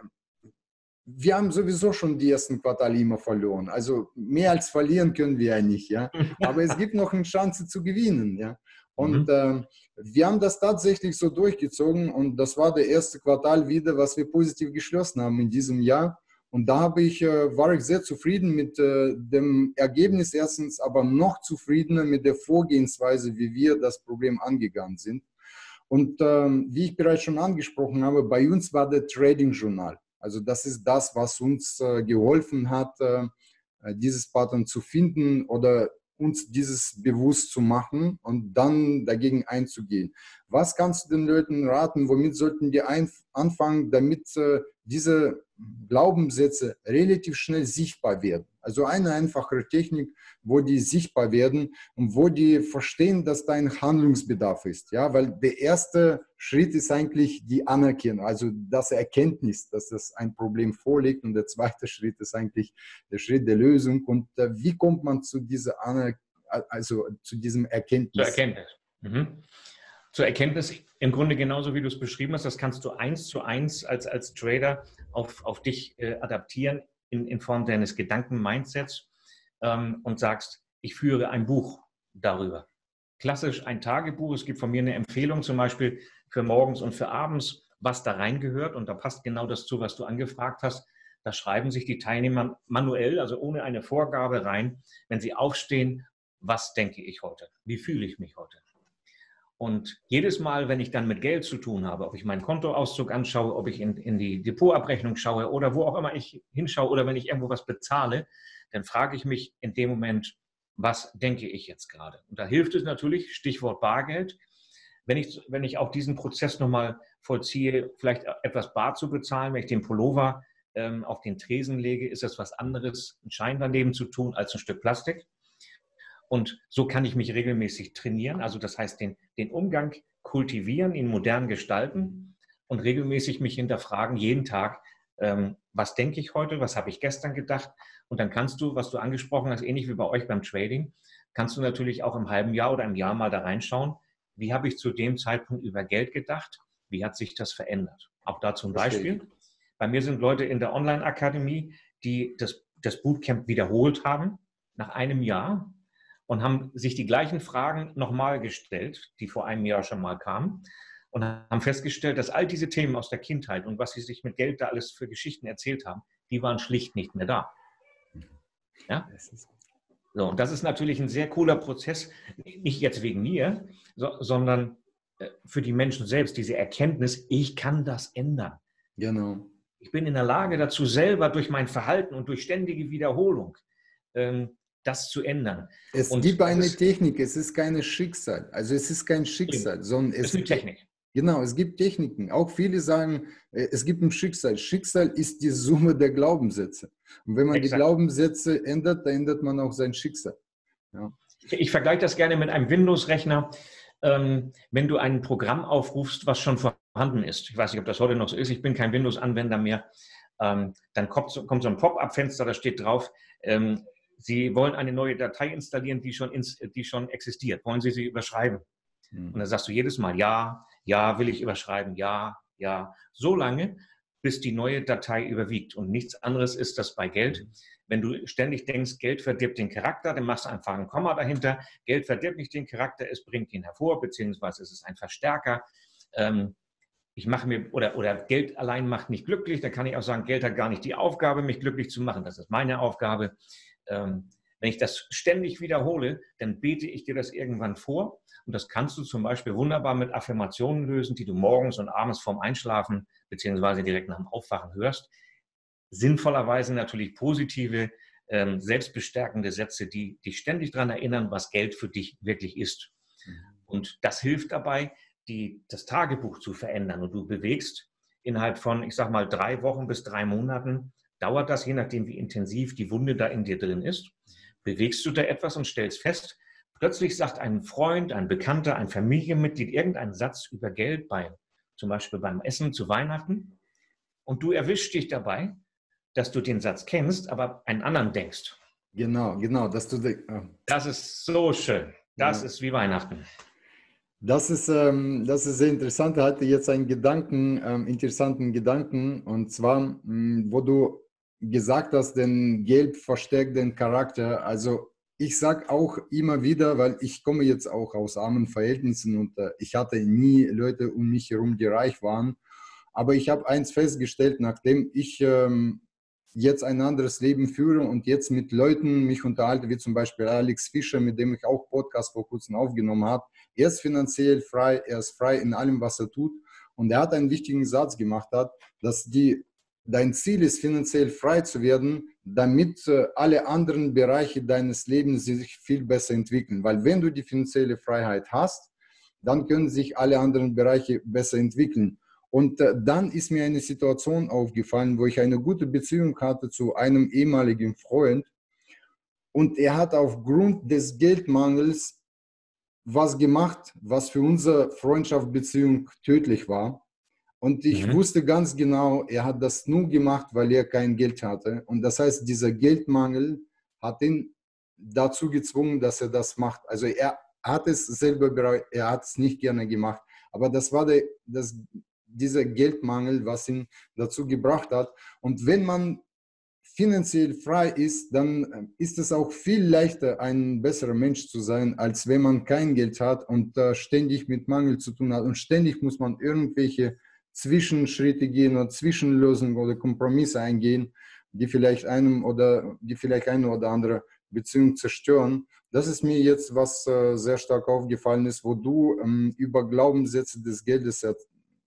wir haben sowieso schon die ersten Quartale immer verloren. Also mehr als verlieren können wir ja nicht, ja. Aber es gibt noch eine Chance zu gewinnen, ja. Und mhm. äh, wir haben das tatsächlich so durchgezogen und das war der erste Quartal wieder, was wir positiv geschlossen haben in diesem Jahr. Und da habe ich, äh, war ich sehr zufrieden mit äh, dem Ergebnis erstens, aber noch zufriedener mit der Vorgehensweise, wie wir das Problem angegangen sind. Und ähm, wie ich bereits schon angesprochen habe, bei uns war der Trading Journal. Also das ist das, was uns äh, geholfen hat, äh, dieses Pattern zu finden oder uns dieses bewusst zu machen und dann dagegen einzugehen. Was kannst du den Leuten raten? Womit sollten die anfangen, damit diese Glaubenssätze relativ schnell sichtbar werden? Also eine einfache Technik, wo die sichtbar werden und wo die verstehen, dass da ein Handlungsbedarf ist. Ja, weil der erste Schritt ist eigentlich die Anerkennung, also das Erkenntnis, dass das ein Problem vorliegt. Und der zweite Schritt ist eigentlich der Schritt der Lösung. Und äh, wie kommt man zu dieser Anerkennung, also zu diesem Erkenntnis? Zur Erkenntnis. Mhm. Zur Erkenntnis im Grunde genauso, wie du es beschrieben hast, das kannst du eins zu eins als, als Trader auf, auf dich äh, adaptieren in, in Form deines Gedanken-Mindsets ähm, und sagst, ich führe ein Buch darüber. Klassisch ein Tagebuch. Es gibt von mir eine Empfehlung zum Beispiel für morgens und für abends, was da reingehört. Und da passt genau das zu, was du angefragt hast. Da schreiben sich die Teilnehmer manuell, also ohne eine Vorgabe rein, wenn sie aufstehen, was denke ich heute? Wie fühle ich mich heute? Und jedes Mal, wenn ich dann mit Geld zu tun habe, ob ich meinen Kontoauszug anschaue, ob ich in, in die Depotabrechnung schaue oder wo auch immer ich hinschaue oder wenn ich irgendwo was bezahle, dann frage ich mich in dem Moment, was denke ich jetzt gerade? Und da hilft es natürlich, Stichwort Bargeld. Wenn ich, wenn ich auch diesen Prozess nochmal vollziehe, vielleicht etwas bar zu bezahlen, wenn ich den Pullover ähm, auf den Tresen lege, ist das was anderes, einen Schein daneben zu tun, als ein Stück Plastik. Und so kann ich mich regelmäßig trainieren. Also das heißt, den, den Umgang kultivieren, ihn modern gestalten und regelmäßig mich hinterfragen, jeden Tag, ähm, was denke ich heute, was habe ich gestern gedacht. Und dann kannst du, was du angesprochen hast, ähnlich wie bei euch beim Trading, kannst du natürlich auch im halben Jahr oder im Jahr mal da reinschauen, wie habe ich zu dem Zeitpunkt über Geld gedacht, wie hat sich das verändert. Auch dazu ein Beispiel. Bei mir sind Leute in der Online-Akademie, die das, das Bootcamp wiederholt haben nach einem Jahr und haben sich die gleichen Fragen nochmal gestellt, die vor einem Jahr schon mal kamen und haben festgestellt, dass all diese Themen aus der Kindheit und was sie sich mit Geld da alles für Geschichten erzählt haben, die waren schlicht nicht mehr da. Ja? So, und das ist natürlich ein sehr cooler Prozess, nicht jetzt wegen mir, so, sondern äh, für die Menschen selbst, diese Erkenntnis, ich kann das ändern. Genau. Ich bin in der Lage dazu selber durch mein Verhalten und durch ständige Wiederholung ähm, das zu ändern. Es Und gibt eine Technik, es ist keine Schicksal. Also es ist kein Schicksal, sondern es ist eine Technik. Genau, es gibt Techniken. Auch viele sagen, äh, es gibt ein Schicksal. Schicksal ist die Summe der Glaubenssätze. Und wenn man Exakt. die Glaubenssätze ändert, dann ändert man auch sein Schicksal. Ja. Ich, ich vergleiche das gerne mit einem Windows-Rechner. Ähm, wenn du ein Programm aufrufst, was schon vorhanden ist, ich weiß nicht, ob das heute noch so ist, ich bin kein Windows-Anwender mehr, ähm, dann kommt so, kommt so ein Pop-up-Fenster, da steht drauf, ähm, Sie wollen eine neue Datei installieren, die schon, ins, die schon existiert. Wollen Sie sie überschreiben? Mhm. Und dann sagst du jedes Mal ja, ja, will ich überschreiben, ja, ja. So lange, bis die neue Datei überwiegt. Und nichts anderes ist das bei Geld. Mhm. Wenn du ständig denkst, Geld verdirbt den Charakter, dann machst du einfach ein Komma dahinter. Geld verdirbt nicht den Charakter, es bringt ihn hervor, beziehungsweise es ist ein Verstärker. Ähm, ich mache mir, oder, oder Geld allein macht nicht glücklich, dann kann ich auch sagen, Geld hat gar nicht die Aufgabe, mich glücklich zu machen. Das ist meine Aufgabe. Ähm, wenn ich das ständig wiederhole, dann bete ich dir das irgendwann vor. Und das kannst du zum Beispiel wunderbar mit Affirmationen lösen, die du morgens und abends vorm Einschlafen beziehungsweise direkt nach dem Aufwachen hörst. Sinnvollerweise natürlich positive, ähm, selbstbestärkende Sätze, die dich ständig daran erinnern, was Geld für dich wirklich ist. Mhm. Und das hilft dabei, die, das Tagebuch zu verändern. Und du bewegst innerhalb von, ich sag mal, drei Wochen bis drei Monaten, dauert das, je nachdem, wie intensiv die Wunde da in dir drin ist, bewegst du da etwas und stellst fest, plötzlich sagt ein Freund, ein Bekannter, ein Familienmitglied irgendeinen Satz über Geld bei, zum Beispiel beim Essen zu Weihnachten, und du erwischst dich dabei, dass du den Satz kennst, aber einen anderen denkst. Genau, genau, dass du. Das ist so schön. Das ja. ist wie Weihnachten. Das ist, ähm, das ist sehr interessant. Ich hatte jetzt einen Gedanken, ähm, interessanten Gedanken, und zwar, mh, hm, wo du gesagt hast, denn Geld verstärkt den Charakter. Also ich sage auch immer wieder, weil ich komme jetzt auch aus armen Verhältnissen und äh, ich hatte nie Leute um mich herum, die reich waren. Aber ich habe eins festgestellt, nachdem ich ähm, jetzt ein anderes Leben führe und jetzt mit Leuten mich unterhalte, wie zum Beispiel Alex Fischer, mit dem ich auch Podcast vor kurzem aufgenommen habe. Er ist finanziell frei, er ist frei in allem, was er tut. Und er hat einen wichtigen Satz gemacht, hat, dass die dein Ziel ist, finanziell frei zu werden, damit äh, alle anderen Bereiche deines Lebens sich viel besser entwickeln. Weil wenn du die finanzielle Freiheit hast, dann können sich alle anderen Bereiche besser entwickeln. Und äh, dann ist mir eine Situation aufgefallen, wo ich eine gute Beziehung hatte zu einem ehemaligen Freund. Und er hat aufgrund des Geldmangels was gemacht, was für unsere Freundschaftsbeziehung tödlich war. Und ich mhm. wusste ganz genau, er hat das nur gemacht, weil er kein Geld hatte. Und das heißt, dieser Geldmangel hat ihn dazu gezwungen, dass er das macht. Also er hat es selber bereut, er hat es nicht gerne gemacht. Aber das war der, das, dieser Geldmangel, was ihn dazu gebracht hat. Und wenn man finanziell frei ist, dann ist es auch viel leichter, ein besserer Mensch zu sein, als wenn man kein Geld hat und äh, ständig mit Mangel zu tun hat. Und ständig muss man irgendwelche Zwischenschritte gehen oder Zwischenlösungen oder Kompromisse eingehen, die vielleicht einem oder die vielleicht eine oder andere Beziehung zerstören. Das ist mir jetzt was äh, sehr stark aufgefallen ist, wo du ähm, über Glaubenssätze des Geldes er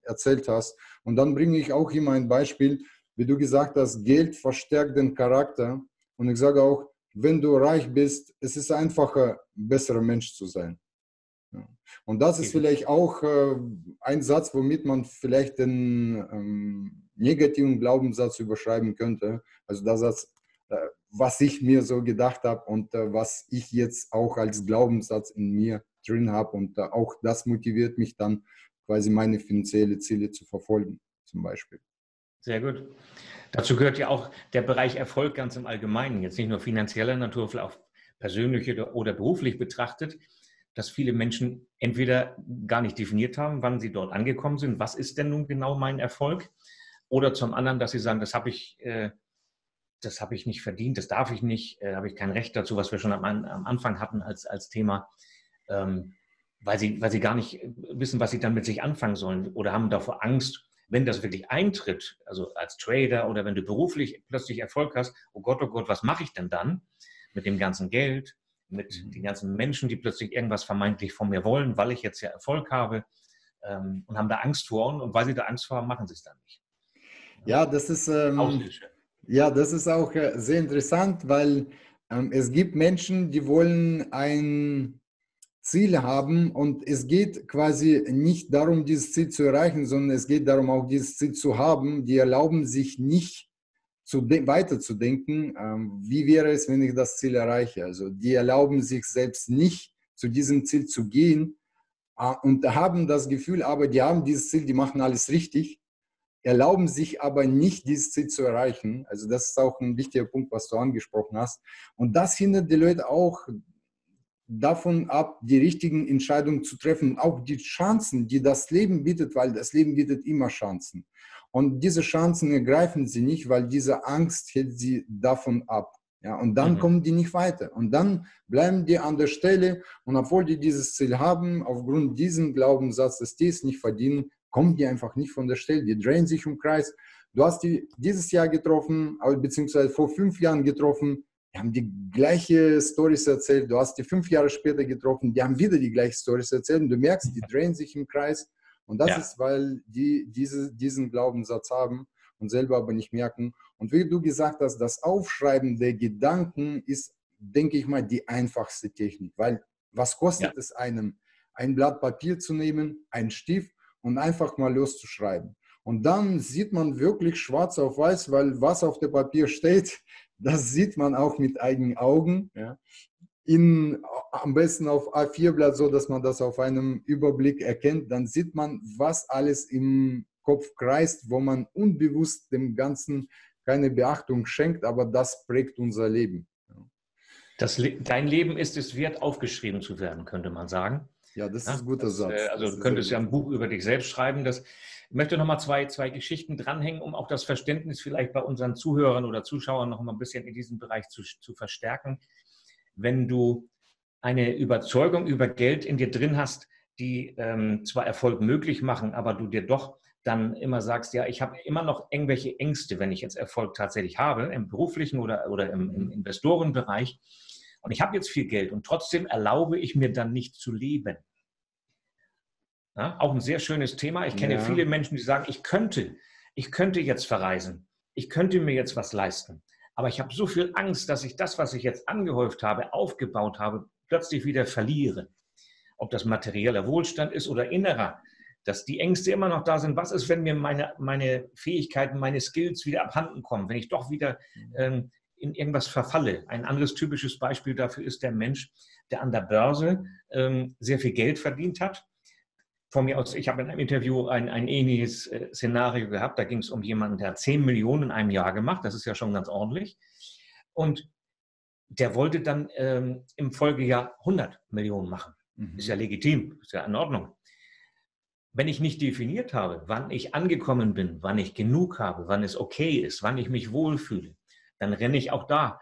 erzählt hast. Und dann bringe ich auch immer ein Beispiel, wie du gesagt hast, Geld verstärkt den Charakter. Und ich sage auch, wenn du reich bist, es ist einfacher, besserer Mensch zu sein. Und das ist vielleicht auch äh, ein Satz, womit man vielleicht den ähm, negativen Glaubenssatz überschreiben könnte. Also der Satz, äh, was ich mir so gedacht habe und äh, was ich jetzt auch als Glaubenssatz in mir drin habe. Und äh, auch das motiviert mich dann quasi meine finanziellen Ziele zu verfolgen, zum Beispiel. Sehr gut. Dazu gehört ja auch der Bereich Erfolg ganz im Allgemeinen, jetzt nicht nur finanzieller Natur, vielleicht auch persönlich oder beruflich betrachtet dass viele Menschen entweder gar nicht definiert haben, wann sie dort angekommen sind, was ist denn nun genau mein Erfolg, oder zum anderen, dass sie sagen, das habe ich, äh, das habe ich nicht verdient, das darf ich nicht, äh, habe ich kein Recht dazu, was wir schon am, am Anfang hatten als, als Thema, ähm, weil, sie, weil sie gar nicht wissen, was sie dann mit sich anfangen sollen oder haben davor Angst, wenn das wirklich eintritt, also als Trader oder wenn du beruflich plötzlich Erfolg hast, oh Gott, oh Gott, was mache ich denn dann mit dem ganzen Geld? Mit mhm. den ganzen Menschen, die plötzlich irgendwas vermeintlich von mir wollen, weil ich jetzt ja Erfolg habe ähm, und haben da Angst vor und weil sie da Angst vor haben, machen sie es dann nicht. Ja, das ist, ähm, ja, das ist auch äh, sehr interessant, weil ähm, es gibt Menschen, die wollen ein Ziel haben und es geht quasi nicht darum, dieses Ziel zu erreichen, sondern es geht darum, auch dieses Ziel zu haben. Die erlauben sich nicht zu weiterzudenken, ähm, wie wäre es, wenn ich das Ziel erreiche. Also die erlauben sich selbst nicht, zu diesem Ziel zu gehen äh, und haben das Gefühl, aber die haben dieses Ziel, die machen alles richtig, erlauben sich aber nicht, dieses Ziel zu erreichen. Also das ist auch ein wichtiger Punkt, was du angesprochen hast. Und das hindert die Leute auch davon ab, die richtigen Entscheidungen zu treffen, auch die Chancen, die das Leben bietet, weil das Leben bietet immer Chancen. Und diese Chancen ergreifen sie nicht, weil diese Angst hält sie davon ab. Ja, und dann mhm. kommen die nicht weiter. Und dann bleiben die an der Stelle. Und obwohl die dieses Ziel haben, aufgrund diesem Glaubenssatz, dass die es nicht verdienen, kommen die einfach nicht von der Stelle. Die drehen sich im Kreis. Du hast die dieses Jahr getroffen, beziehungsweise vor fünf Jahren getroffen. Die haben die gleiche Stories erzählt. Du hast die fünf Jahre später getroffen. Die haben wieder die gleiche Stories erzählt. Und du merkst, die drehen sich im Kreis. Und das ja. ist, weil die diese, diesen Glaubenssatz haben und selber aber nicht merken. Und wie du gesagt hast, das Aufschreiben der Gedanken ist, denke ich mal, die einfachste Technik. Weil was kostet ja. es einem, ein Blatt Papier zu nehmen, einen Stift und einfach mal loszuschreiben? Und dann sieht man wirklich schwarz auf weiß, weil was auf dem Papier steht, das sieht man auch mit eigenen Augen. Ja in, am besten auf A4-Blatt, so dass man das auf einem Überblick erkennt. Dann sieht man, was alles im Kopf kreist, wo man unbewusst dem Ganzen keine Beachtung schenkt, aber das prägt unser Leben. Das, dein Leben ist es wert, aufgeschrieben zu werden, könnte man sagen. Ja, das ist ein guter das, Satz. Äh, also du könntest ja ein Buch über dich selbst schreiben. Das, ich möchte nochmal zwei, zwei Geschichten dranhängen, um auch das Verständnis vielleicht bei unseren Zuhörern oder Zuschauern noch mal ein bisschen in diesem Bereich zu, zu verstärken wenn du eine Überzeugung über Geld in dir drin hast, die ähm, zwar Erfolg möglich machen, aber du dir doch dann immer sagst, ja, ich habe immer noch irgendwelche Ängste, wenn ich jetzt Erfolg tatsächlich habe, im beruflichen oder, oder im, im Investorenbereich. Und ich habe jetzt viel Geld und trotzdem erlaube ich mir dann nicht zu leben. Ja, auch ein sehr schönes Thema. Ich kenne ja. viele Menschen, die sagen, ich könnte, ich könnte jetzt verreisen. Ich könnte mir jetzt was leisten. Aber ich habe so viel Angst, dass ich das, was ich jetzt angehäuft habe, aufgebaut habe, plötzlich wieder verliere. Ob das materieller Wohlstand ist oder innerer, dass die Ängste immer noch da sind. Was ist, wenn mir meine, meine Fähigkeiten, meine Skills wieder abhanden kommen, wenn ich doch wieder ähm, in irgendwas verfalle? Ein anderes typisches Beispiel dafür ist der Mensch, der an der Börse ähm, sehr viel Geld verdient hat von mir aus, ich habe in einem Interview ein, ein ähnliches äh, Szenario gehabt. Da ging es um jemanden, der hat 10 Millionen in einem Jahr gemacht. Das ist ja schon ganz ordentlich. Und der wollte dann ähm, im Folgejahr 100 Millionen machen. Mhm. Ist ja legitim, ist ja in Ordnung. Wenn ich nicht definiert habe, wann ich angekommen bin, wann ich genug habe, wann es okay ist, wann ich mich wohlfühle, dann renne ich auch da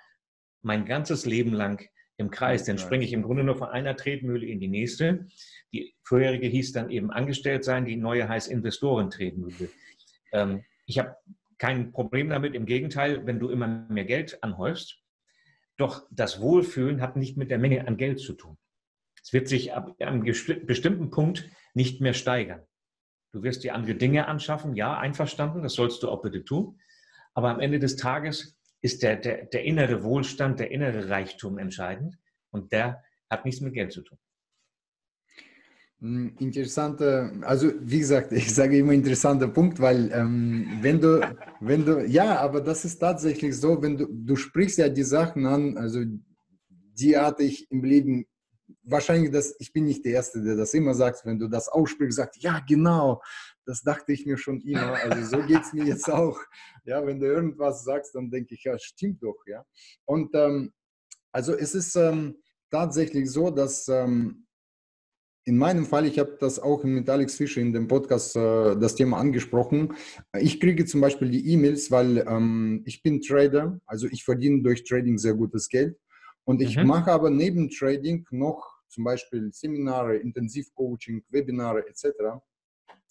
mein ganzes Leben lang im Kreis. Dann springe ich im Grunde nur von einer Tretmühle in die nächste. Die vorherige hieß dann eben angestellt sein, die neue heißt Investorentretmühle. Ähm, ich habe kein Problem damit, im Gegenteil, wenn du immer mehr Geld anhäufst. Doch das Wohlfühlen hat nicht mit der Menge an Geld zu tun. Es wird sich ab einem bestimmten Punkt nicht mehr steigern. Du wirst dir andere Dinge anschaffen, ja, einverstanden, das sollst du auch bitte tun. Aber am Ende des Tages ist der, der, der innere Wohlstand, der innere Reichtum entscheidend und der hat nichts mit Geld zu tun. Hm, interessanter, also wie gesagt, ich sage immer interessanter Punkt, weil ähm, wenn du, wenn du, ja, aber das ist tatsächlich so, wenn du, du sprichst ja die Sachen an, also die hatte ich im Leben, wahrscheinlich, das, ich bin nicht der Erste, der das immer sagt, wenn du das aussprichst, sagt, ja genau, das dachte ich mir schon immer. Also so geht es mir jetzt auch. Ja, wenn du irgendwas sagst, dann denke ich, ja, stimmt doch. Ja. Und ähm, also es ist ähm, tatsächlich so, dass ähm, in meinem Fall, ich habe das auch mit Alex Fischer in dem Podcast äh, das Thema angesprochen. Ich kriege zum Beispiel die E-Mails, weil ähm, ich bin Trader, also ich verdiene durch Trading sehr gutes Geld. Und ich mhm. mache aber neben Trading noch zum Beispiel Seminare, Intensivcoaching, Webinare etc.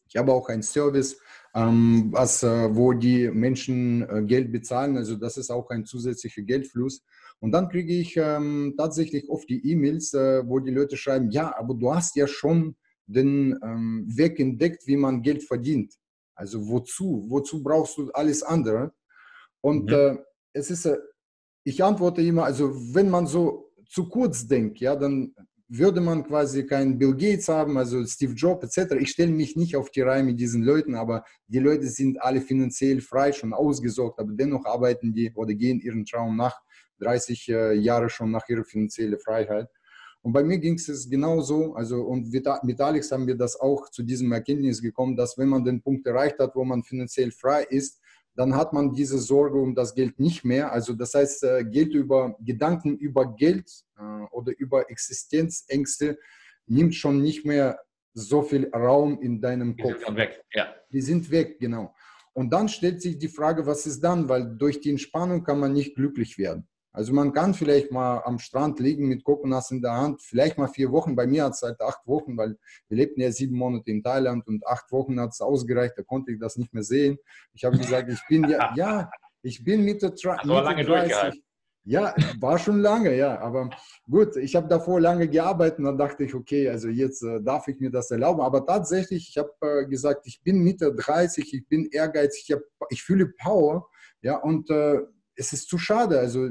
Ich habe auch einen Service, ähm, was, äh, wo die Menschen äh, Geld bezahlen. Also das ist auch ein zusätzlicher Geldfluss. Und dann kriege ich ähm, tatsächlich oft die E-Mails, äh, wo die Leute schreiben, ja, aber du hast ja schon den ähm, Weg entdeckt, wie man Geld verdient. Also wozu? Wozu brauchst du alles andere? Und mhm. äh, es ist, äh, ich antworte immer, also wenn man so zu kurz denkt, ja, dann würde man quasi keinen Bill Gates haben, also Steve Jobs etc. Ich stelle mich nicht auf die Reihe mit diesen Leuten, aber die Leute sind alle finanziell frei, schon ausgesorgt, aber dennoch arbeiten die oder gehen ihren Traum nach, 30 äh, Jahre schon nach ihrer finanziellen Freiheit. Und bei mir ging es genauso, also und mit Alex haben wir das auch zu diesem Erkenntnis gekommen, dass wenn man den Punkt erreicht hat, wo man finanziell frei ist, dann hat man diese Sorge um das Geld nicht mehr. Also das heißt, äh, Geld über Gedanken über Geld äh, oder über Existenzängste nimmt schon nicht mehr so viel Raum in deinem Kopf. Die sind weg, ja. Die sind weg, genau. Und dann stellt sich die Frage, was ist dann? Weil durch die Entspannung kann man nicht glücklich werden. Also man kann vielleicht mal am Strand liegen mit Kokonas in der Hand, vielleicht mal vier Wochen. Bei mir hat es seit acht Wochen, weil wir lebten ja sieben Monate in Thailand und acht Wochen hat es ausgereicht, da konnte ich das nicht mehr sehen. Ich habe gesagt, ich bin ja, ja, ich bin Mitte, Mitte lange 30. Ja, war schon lange, ja. Aber gut, ich habe davor lange gearbeitet und dann dachte ich, okay, also jetzt äh, darf ich mir das erlauben. Aber tatsächlich, ich habe äh, gesagt, ich bin Mitte 30, ich bin ehrgeizig, ich, hab, ich fühle Power, ja, und äh, es ist zu schade. Also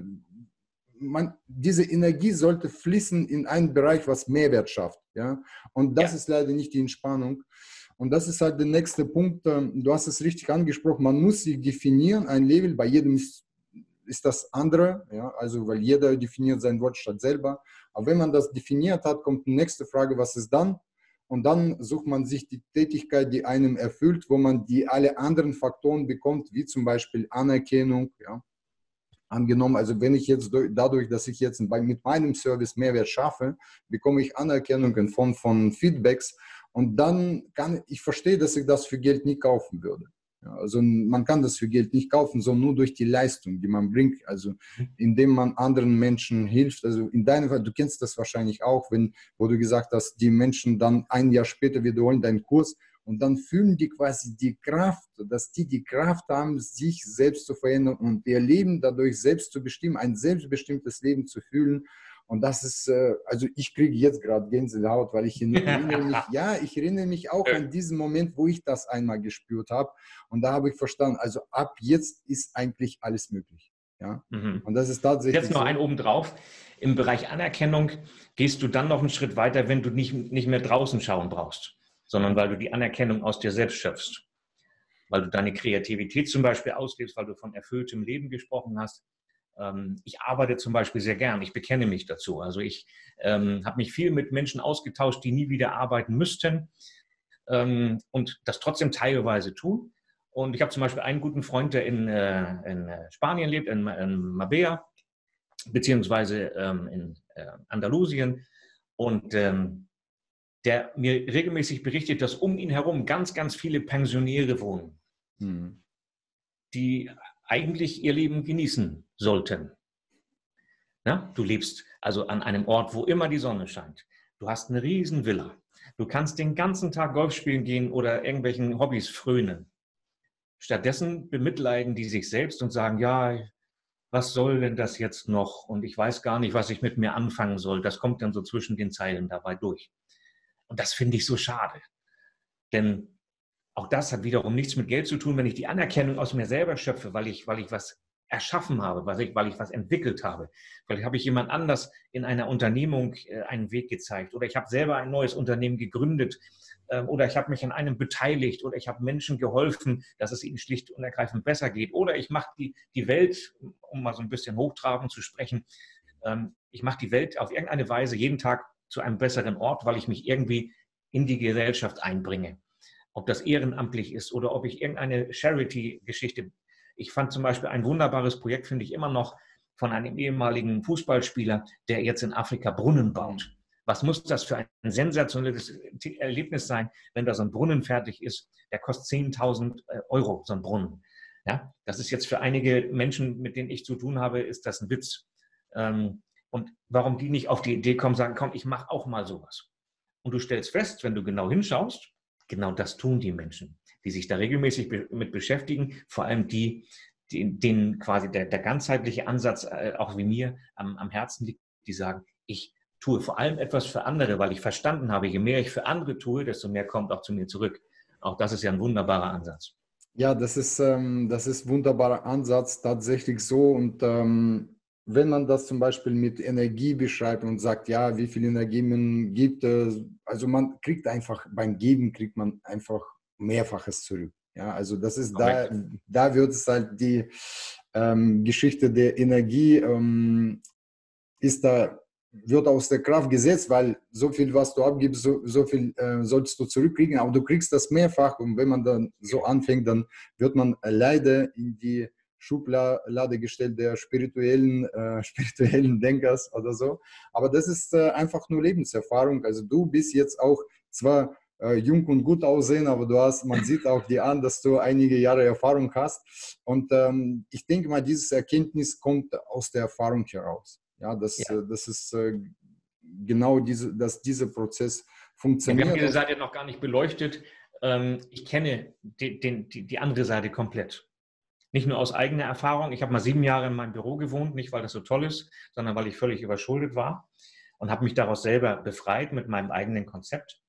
man, diese Energie sollte fließen in einen Bereich, was Mehrwert schafft. Ja? Und das ja. ist leider nicht die Entspannung. Und das ist halt der nächste Punkt. Ähm, du hast es richtig angesprochen. Man muss sich definieren. Ein Level bei jedem ist, ist das andere. Ja? Also, weil jeder definiert sein Wort statt selber. Aber wenn man das definiert hat, kommt die nächste Frage: Was ist dann? Und dann sucht man sich die Tätigkeit, die einem erfüllt, wo man die alle anderen Faktoren bekommt, wie zum Beispiel Anerkennung, ja, angenommen, also wenn ich jetzt dadurch, dass ich jetzt mit meinem Service Mehrwert schaffe, bekomme ich Anerkennung in Form von Feedbacks und dann kann ich verstehe, dass ich das für Geld nie kaufen würde. Also man kann das für Geld nicht kaufen, sondern nur durch die Leistung, die man bringt, also indem man anderen Menschen hilft. Also in deinem Fall, du kennst das wahrscheinlich auch, wenn, wo du gesagt hast, die Menschen dann ein Jahr später wiederholen deinen Kurs und dann fühlen die quasi die Kraft, dass die die Kraft haben, sich selbst zu verändern und ihr Leben dadurch selbst zu bestimmen, ein selbstbestimmtes Leben zu fühlen. Und das ist, äh, also ich kriege jetzt gerade Gänsehaut, weil ich erinnere mich, ja, ich erinnere mich auch an diesen Moment, wo ich das einmal gespürt habe. Und da habe ich verstanden, also ab jetzt ist eigentlich alles möglich. Ja? Mhm. Und das ist tatsächlich. Jetzt noch so. ein obendrauf. Im Bereich Anerkennung gehst du dann noch einen Schritt weiter, wenn du nicht, nicht mehr draußen schauen brauchst sondern weil du die Anerkennung aus dir selbst schöpfst. Weil du deine Kreativität zum Beispiel auslebst, weil du von erfülltem Leben gesprochen hast. Ähm, ich arbeite zum Beispiel sehr gern, ich bekenne mich dazu. Also ich ähm, habe mich viel mit Menschen ausgetauscht, die nie wieder arbeiten müssten ähm, und das trotzdem teilweise tun. Und ich habe zum Beispiel einen guten Freund, der in, äh, in Spanien lebt, in, in Mabea, beziehungsweise ähm, in äh, Andalusien. Und ähm, der mir regelmäßig berichtet, dass um ihn herum ganz, ganz viele Pensionäre wohnen, mhm. die eigentlich ihr Leben genießen sollten. Ja, du lebst also an einem Ort, wo immer die Sonne scheint. Du hast eine riesen Villa. Du kannst den ganzen Tag Golf spielen gehen oder irgendwelchen Hobbys frönen. Stattdessen bemitleiden die sich selbst und sagen, ja, was soll denn das jetzt noch? Und ich weiß gar nicht, was ich mit mir anfangen soll. Das kommt dann so zwischen den Zeilen dabei durch. Und das finde ich so schade. Denn auch das hat wiederum nichts mit Geld zu tun, wenn ich die Anerkennung aus mir selber schöpfe, weil ich, weil ich was erschaffen habe, weil ich, weil ich was entwickelt habe. Vielleicht habe ich jemand anders in einer Unternehmung äh, einen Weg gezeigt oder ich habe selber ein neues Unternehmen gegründet ähm, oder ich habe mich an einem beteiligt oder ich habe Menschen geholfen, dass es ihnen schlicht und ergreifend besser geht oder ich mache die, die Welt, um mal so ein bisschen hochtrabend zu sprechen, ähm, ich mache die Welt auf irgendeine Weise jeden Tag zu einem besseren Ort, weil ich mich irgendwie in die Gesellschaft einbringe. Ob das ehrenamtlich ist oder ob ich irgendeine Charity-Geschichte. Ich fand zum Beispiel ein wunderbares Projekt, finde ich immer noch, von einem ehemaligen Fußballspieler, der jetzt in Afrika Brunnen baut. Was muss das für ein sensationelles Erlebnis sein, wenn da so ein Brunnen fertig ist? Der kostet 10.000 äh, Euro, so ein Brunnen. Ja, das ist jetzt für einige Menschen, mit denen ich zu tun habe, ist das ein Witz. Ähm, und warum die nicht auf die Idee kommen, sagen, komm, ich mache auch mal sowas. Und du stellst fest, wenn du genau hinschaust, genau das tun die Menschen, die sich da regelmäßig mit beschäftigen, vor allem die, die denen quasi der, der ganzheitliche Ansatz, äh, auch wie mir, am, am Herzen liegt, die sagen, ich tue vor allem etwas für andere, weil ich verstanden habe, je mehr ich für andere tue, desto mehr kommt auch zu mir zurück. Auch das ist ja ein wunderbarer Ansatz. Ja, das ist, ähm, das ist wunderbarer Ansatz, tatsächlich so. Und ähm, wenn man das zum Beispiel mit Energie beschreibt und sagt, ja, wie viel Energie man gibt, äh, also man kriegt einfach, beim Geben kriegt man einfach Mehrfaches zurück. Ja, also das ist da, da wird es halt die ähm, Geschichte der Energie ähm, ist da, wird aus der Kraft gesetzt, weil so viel, was du abgibst, so, so viel äh, sollst du zurückkriegen, aber du kriegst das mehrfach und wenn man dann so anfängt, dann wird man leider in die Schublade gestellt der spirituellen, äh, spirituellen Denkers oder so. Aber das ist äh, einfach nur Lebenserfahrung. Also du bist jetzt auch zwar äh, jung und gut aussehen, aber du hast, man sieht auch dir an, dass du einige Jahre Erfahrung hast. Und ähm, ich denke mal, dieses Erkenntnis kommt aus der Erfahrung heraus. Ja, das, ja. Äh, das ist äh, genau diese, dass dieser Prozess funktioniert. Ja, wir haben diese Seite noch gar nicht beleuchtet. Ähm, ich kenne die, die, die andere Seite komplett. Nicht nur aus eigener Erfahrung. Ich habe mal sieben Jahre in meinem Büro gewohnt, nicht weil das so toll ist, sondern weil ich völlig überschuldet war und habe mich daraus selber befreit mit meinem eigenen Konzept.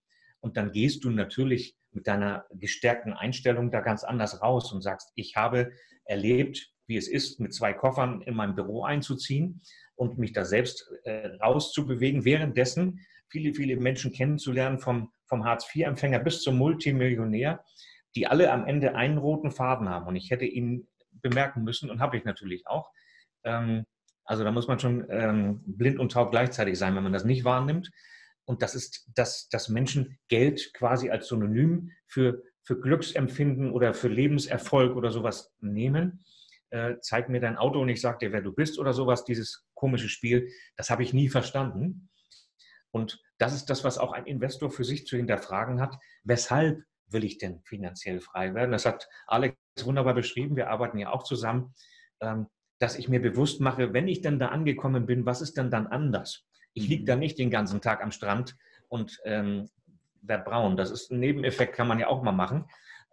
Und dann gehst du natürlich mit deiner gestärkten Einstellung da ganz anders raus und sagst, ich habe erlebt, wie es ist, mit zwei Koffern in mein Büro einzuziehen und mich da selbst äh, rauszubewegen, währenddessen viele, viele Menschen kennenzulernen, vom, vom Hartz-IV-Empfänger bis zum Multimillionär, die alle am Ende einen roten Faden haben. Und ich hätte ihn bemerken müssen und habe ich natürlich auch. Ähm, also da muss man schon ähm, blind und taub gleichzeitig sein, wenn man das nicht wahrnimmt. Und das ist, dass, dass Menschen Geld quasi als Synonym für, für Glücksempfinden oder für Lebenserfolg oder sowas nehmen. Äh, zeig mir dein Auto und ich sage dir, wer du bist oder sowas, dieses komische Spiel, das habe ich nie verstanden. Und das ist das, was auch ein Investor für sich zu hinterfragen hat. Weshalb will ich denn finanziell frei werden? Das hat Alex wunderbar beschrieben. Wir arbeiten ja auch zusammen, ähm, dass ich mir bewusst mache, wenn ich dann da angekommen bin, was ist denn dann anders? Ich liege da mhm. nicht den ganzen Tag am Strand und ähm, werde braun. Das ist ein Nebeneffekt, kann man ja auch mal machen.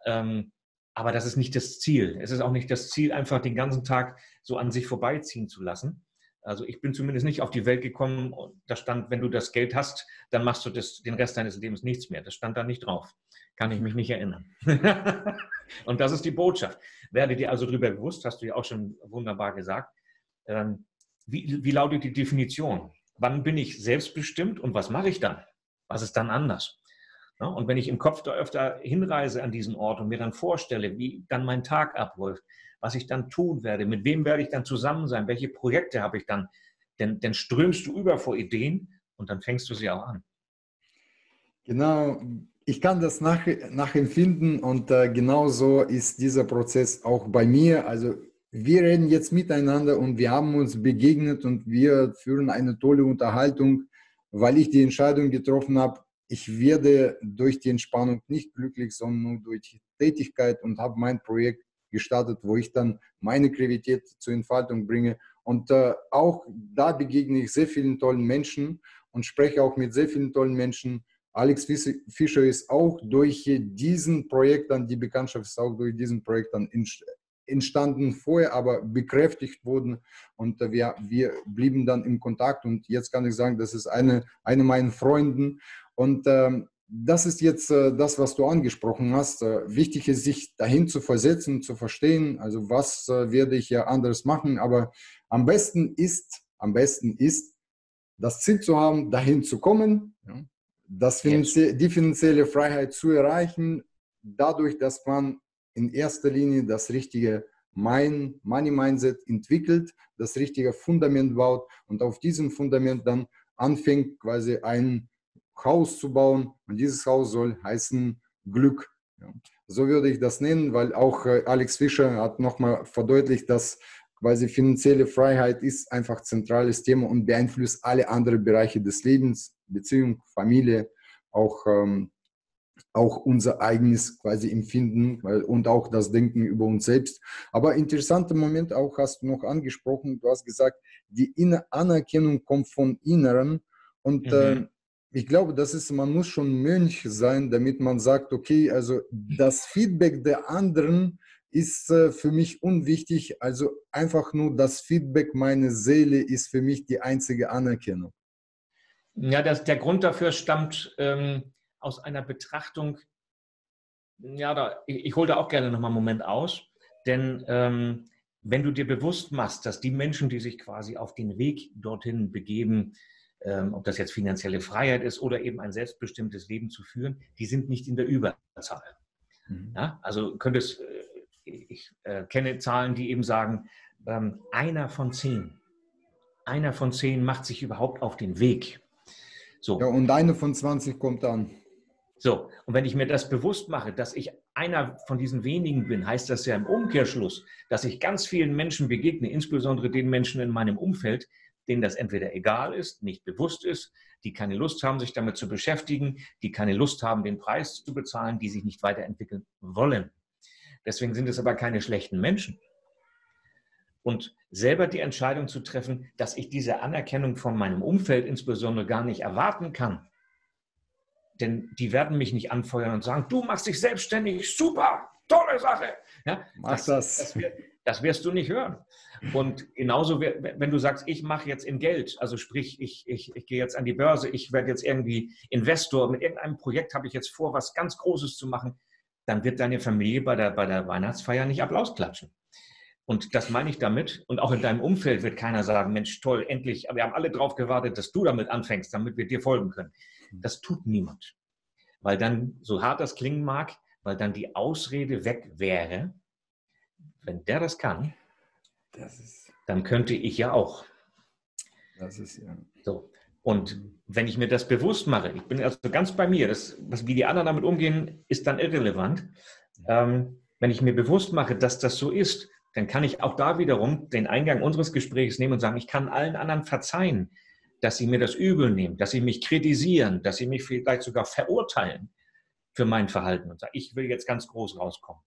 Ähm, aber das ist nicht das Ziel. Es ist auch nicht das Ziel, einfach den ganzen Tag so an sich vorbeiziehen zu lassen. Also ich bin zumindest nicht auf die Welt gekommen und da stand, wenn du das Geld hast, dann machst du das, den Rest deines Lebens nichts mehr. Das stand da nicht drauf. Kann ich mich nicht erinnern. und das ist die Botschaft. Werde dir also darüber bewusst, hast du ja auch schon wunderbar gesagt. Ähm, wie, wie lautet die Definition? Wann bin ich selbstbestimmt und was mache ich dann? Was ist dann anders? Und wenn ich im Kopf da öfter hinreise an diesen Ort und mir dann vorstelle, wie dann mein Tag abläuft, was ich dann tun werde, mit wem werde ich dann zusammen sein, welche Projekte habe ich dann, denn, dann strömst du über vor Ideen und dann fängst du sie auch an. Genau, ich kann das nach, nachempfinden und äh, genauso ist dieser Prozess auch bei mir. Also wir reden jetzt miteinander und wir haben uns begegnet und wir führen eine tolle Unterhaltung, weil ich die Entscheidung getroffen habe, ich werde durch die Entspannung nicht glücklich, sondern nur durch Tätigkeit und habe mein Projekt gestartet, wo ich dann meine Kreativität zur Entfaltung bringe. Und äh, auch da begegne ich sehr vielen tollen Menschen und spreche auch mit sehr vielen tollen Menschen. Alex Fischer ist auch durch diesen Projekt dann, die Bekanntschaft ist auch durch diesen Projekt dann entstanden vorher, aber bekräftigt wurden und äh, wir, wir blieben dann im Kontakt. Und jetzt kann ich sagen, das ist eine, eine meiner Freunden. Und ähm, das ist jetzt äh, das, was du angesprochen hast. Äh, wichtig ist, sich dahin zu versetzen, zu verstehen, also was äh, werde ich ja anderes machen, aber am besten ist, am besten ist, das Ziel zu haben, dahin zu kommen, ja, das finanzie die finanzielle Freiheit zu erreichen, dadurch, dass man in erster Linie das richtige Mind, Money Mindset entwickelt, das richtige Fundament baut und auf diesem Fundament dann anfängt, quasi ein Haus zu bauen. Und dieses Haus soll heißen Glück. So würde ich das nennen, weil auch äh, Alex Fischer hat nochmal verdeutlicht, dass quasi finanzielle Freiheit ist einfach zentrales Thema und beeinflusst alle anderen Bereiche des Lebens, Beziehung, Familie, auch ähm, auch unser eigenes quasi Empfinden und auch das Denken über uns selbst. Aber interessanter Moment auch hast du noch angesprochen, du hast gesagt, die Anerkennung kommt von Inneren und mhm. äh, ich glaube, das ist, man muss schon Mönch sein, damit man sagt, okay, also das Feedback der anderen ist äh, für mich unwichtig, also einfach nur das Feedback meiner Seele ist für mich die einzige Anerkennung. Ja, das, der Grund dafür stammt ähm, aus einer Betrachtung, ja, da, ich, ich hole da auch gerne nochmal einen Moment aus, denn ähm, wenn du dir bewusst machst, dass die Menschen, die sich quasi auf den Weg dorthin begeben, ähm, ob das jetzt finanzielle Freiheit ist oder eben ein selbstbestimmtes Leben zu führen, die sind nicht in der Überzahl. Mhm. Ja, also könntest, äh, ich äh, kenne Zahlen, die eben sagen, ähm, einer von zehn, einer von zehn macht sich überhaupt auf den Weg. So. Ja, und eine von 20 kommt dann. So, und wenn ich mir das bewusst mache, dass ich einer von diesen wenigen bin, heißt das ja im Umkehrschluss, dass ich ganz vielen Menschen begegne, insbesondere den Menschen in meinem Umfeld, denen das entweder egal ist, nicht bewusst ist, die keine Lust haben, sich damit zu beschäftigen, die keine Lust haben, den Preis zu bezahlen, die sich nicht weiterentwickeln wollen. Deswegen sind es aber keine schlechten Menschen. Und selber die Entscheidung zu treffen, dass ich diese Anerkennung von meinem Umfeld insbesondere gar nicht erwarten kann, denn die werden mich nicht anfeuern und sagen, du machst dich selbstständig, super, tolle Sache. Ja, Mach das. Das, das, wirst du nicht hören. Und genauso, wenn du sagst, ich mache jetzt in Geld, also sprich, ich, ich, ich gehe jetzt an die Börse, ich werde jetzt irgendwie Investor, mit irgendeinem Projekt habe ich jetzt vor, was ganz Großes zu machen, dann wird deine Familie bei der, bei der Weihnachtsfeier nicht Applaus klatschen. Und das meine ich damit. Und auch in deinem Umfeld wird keiner sagen, Mensch, toll, endlich, wir haben alle drauf gewartet, dass du damit anfängst, damit wir dir folgen können. Das tut niemand. Weil dann, so hart das klingen mag, weil dann die Ausrede weg wäre, wenn der das kann, das ist, dann könnte ich ja auch. Das ist ja. So. Und wenn ich mir das bewusst mache, ich bin also ganz bei mir, das, was, wie die anderen damit umgehen, ist dann irrelevant. Ähm, wenn ich mir bewusst mache, dass das so ist, dann kann ich auch da wiederum den Eingang unseres Gesprächs nehmen und sagen, ich kann allen anderen verzeihen, dass sie mir das übel nehmen, dass sie mich kritisieren, dass sie mich vielleicht sogar verurteilen für mein Verhalten und sagen, ich will jetzt ganz groß rauskommen.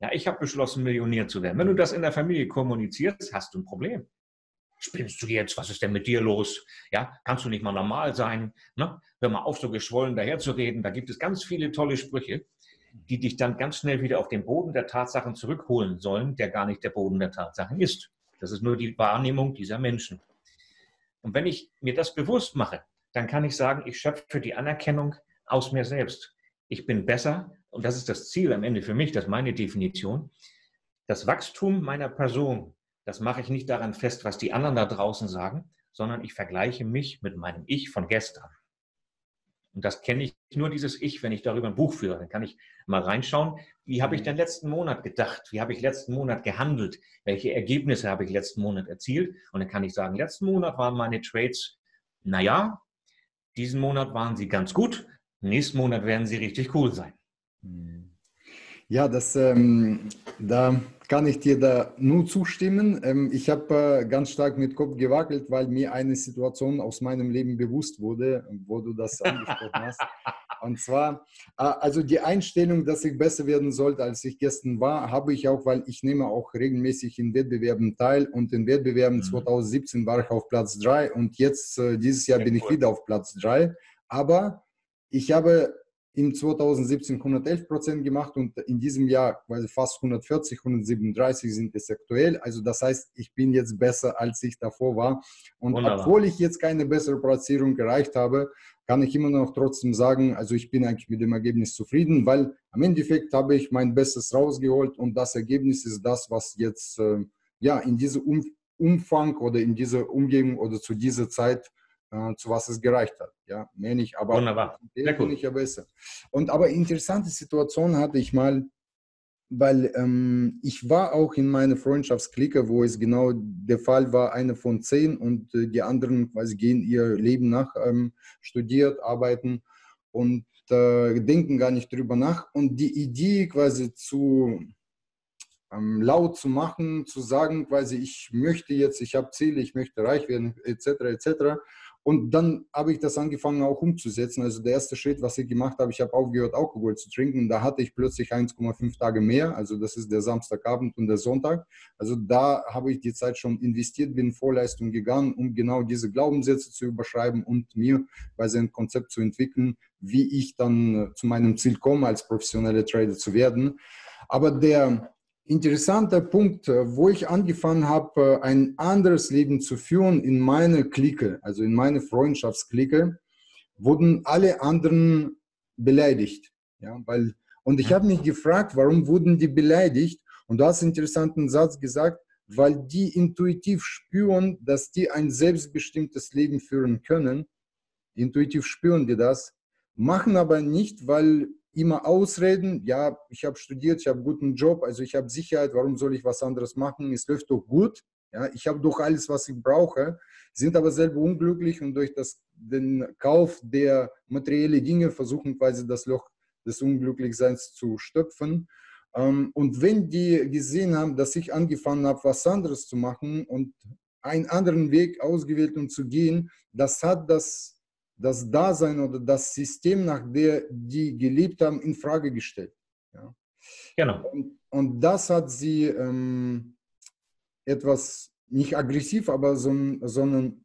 Ja, ich habe beschlossen, Millionär zu werden. Wenn du das in der Familie kommunizierst, hast du ein Problem. Spinnst du jetzt? Was ist denn mit dir los? Ja, kannst du nicht mal normal sein? Ne? Hör mal auf, so geschwollen daherzureden. Da gibt es ganz viele tolle Sprüche, die dich dann ganz schnell wieder auf den Boden der Tatsachen zurückholen sollen, der gar nicht der Boden der Tatsachen ist. Das ist nur die Wahrnehmung dieser Menschen. Und wenn ich mir das bewusst mache, dann kann ich sagen, ich schöpfe die Anerkennung aus mir selbst. Ich bin besser, und das ist das Ziel am Ende für mich, das ist meine Definition. Das Wachstum meiner Person, das mache ich nicht daran fest, was die anderen da draußen sagen, sondern ich vergleiche mich mit meinem Ich von gestern. Und das kenne ich nur dieses Ich, wenn ich darüber ein Buch führe. Dann kann ich mal reinschauen, wie habe ich den letzten Monat gedacht? Wie habe ich letzten Monat gehandelt? Welche Ergebnisse habe ich letzten Monat erzielt? Und dann kann ich sagen, letzten Monat waren meine Trades, naja, diesen Monat waren sie ganz gut, nächsten Monat werden sie richtig cool sein. Ja, das, ähm, da kann ich dir da nur zustimmen. Ähm, ich habe äh, ganz stark mit Kopf gewackelt, weil mir eine Situation aus meinem Leben bewusst wurde, wo du das angesprochen hast. Und zwar, äh, also die Einstellung, dass ich besser werden sollte, als ich gestern war, habe ich auch, weil ich nehme auch regelmäßig in Wettbewerben teil und in Wettbewerben mhm. 2017 war ich auf Platz 3 und jetzt, äh, dieses Jahr ja, bin ich wieder auf Platz 3. Aber ich habe im 2017 111 Prozent gemacht und in diesem Jahr quasi fast 140, 137 sind es aktuell. Also das heißt, ich bin jetzt besser, als ich davor war. Und Wunderbar. obwohl ich jetzt keine bessere Platzierung erreicht habe, kann ich immer noch trotzdem sagen, also ich bin eigentlich mit dem Ergebnis zufrieden, weil am Endeffekt habe ich mein Bestes rausgeholt und das Ergebnis ist das, was jetzt äh, ja in diesem um Umfang oder in dieser Umgebung oder zu dieser Zeit äh, zu was es gereicht hat. Ja, mehr nicht, aber Wunderbar. Sehr cool. ja besser. Und aber interessante Situation hatte ich mal, weil ähm, ich war auch in meiner Freundschaftsklicke, wo es genau der Fall war, eine von zehn und äh, die anderen quasi gehen ihr Leben nach, ähm, studiert, arbeiten und äh, denken gar nicht drüber nach. Und die Idee quasi zu ähm, laut zu machen, zu sagen, quasi ich möchte jetzt, ich habe Ziele, ich möchte reich werden, etc., etc., und dann habe ich das angefangen auch umzusetzen. Also der erste Schritt, was ich gemacht habe, ich habe aufgehört, Alkohol zu trinken. Da hatte ich plötzlich 1,5 Tage mehr. Also das ist der Samstagabend und der Sonntag. Also da habe ich die Zeit schon investiert, bin in Vorleistung gegangen, um genau diese Glaubenssätze zu überschreiben und mir bei ein Konzept zu entwickeln, wie ich dann zu meinem Ziel komme, als professioneller Trader zu werden. Aber der interessanter Punkt, äh, wo ich angefangen habe, äh, ein anderes Leben zu führen in meiner Clique, also in meiner Freundschaftsklicke, wurden alle anderen beleidigt. Ja, weil, und ich habe mich gefragt, warum wurden die beleidigt? Und du hast einen interessanten Satz gesagt, weil die intuitiv spüren, dass die ein selbstbestimmtes Leben führen können. Intuitiv spüren die das, machen aber nicht, weil immer Ausreden, ja, ich habe studiert, ich habe einen guten Job, also ich habe Sicherheit, warum soll ich was anderes machen? Es läuft doch gut. Ja, ich habe doch alles, was ich brauche, sind aber selber unglücklich und durch das, den Kauf der materiellen Dinge versuchen quasi das Loch des Unglücklichseins zu stopfen. Ähm, und wenn die gesehen haben, dass ich angefangen habe, was anderes zu machen und einen anderen Weg ausgewählt und zu gehen, das hat das, das Dasein oder das System, nach dem die gelebt haben, in Frage gestellt. Ja. Genau. Und, und das hat sie ähm, etwas, nicht aggressiv, aber so, sondern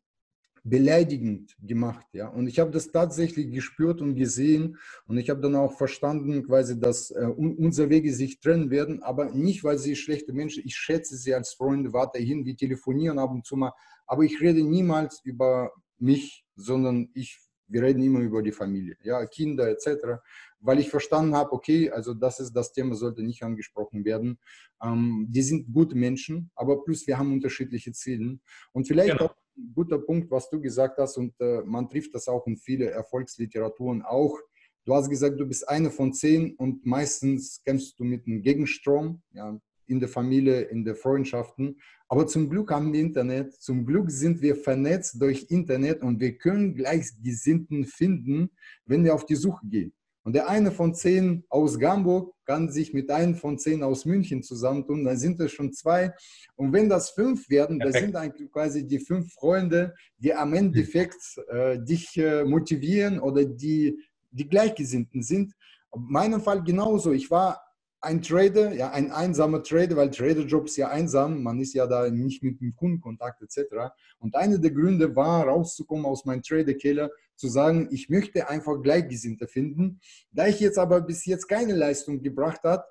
beleidigend gemacht. Ja? Und ich habe das tatsächlich gespürt und gesehen und ich habe dann auch verstanden, quasi, dass äh, unsere Wege sich trennen werden, aber nicht, weil sie schlechte Menschen, ich schätze sie als Freunde weiterhin, wir telefonieren ab und zu mal, aber ich rede niemals über mich, sondern ich, wir reden immer über die Familie, ja, Kinder etc., weil ich verstanden habe, okay, also das ist das Thema, sollte nicht angesprochen werden. Ähm, die sind gute Menschen, aber plus wir haben unterschiedliche Ziele und vielleicht genau. auch guter Punkt, was du gesagt hast, und äh, man trifft das auch in viele Erfolgsliteraturen auch. Du hast gesagt, du bist eine von zehn und meistens kämpfst du mit einem Gegenstrom, ja, in der Familie, in den Freundschaften. Aber zum Glück haben wir Internet, zum Glück sind wir vernetzt durch Internet und wir können Gleichgesinnten finden, wenn wir auf die Suche gehen. Und der eine von zehn aus Hamburg kann sich mit einem von zehn aus München zusammentun, dann sind es schon zwei. Und wenn das fünf werden, Perfekt. das sind eigentlich quasi die fünf Freunde, die am Endeffekt äh, dich äh, motivieren oder die, die Gleichgesinnten sind. In meinem Fall genauso. Ich war ein Trader, ja, ein einsamer Trader, weil Traderjob ist ja einsam, man ist ja da nicht mit dem Kundenkontakt etc. Und einer der Gründe war, rauszukommen aus meinem Trader-Keller, zu sagen, ich möchte einfach Gleichgesinnte finden. Da ich jetzt aber bis jetzt keine Leistung gebracht habe,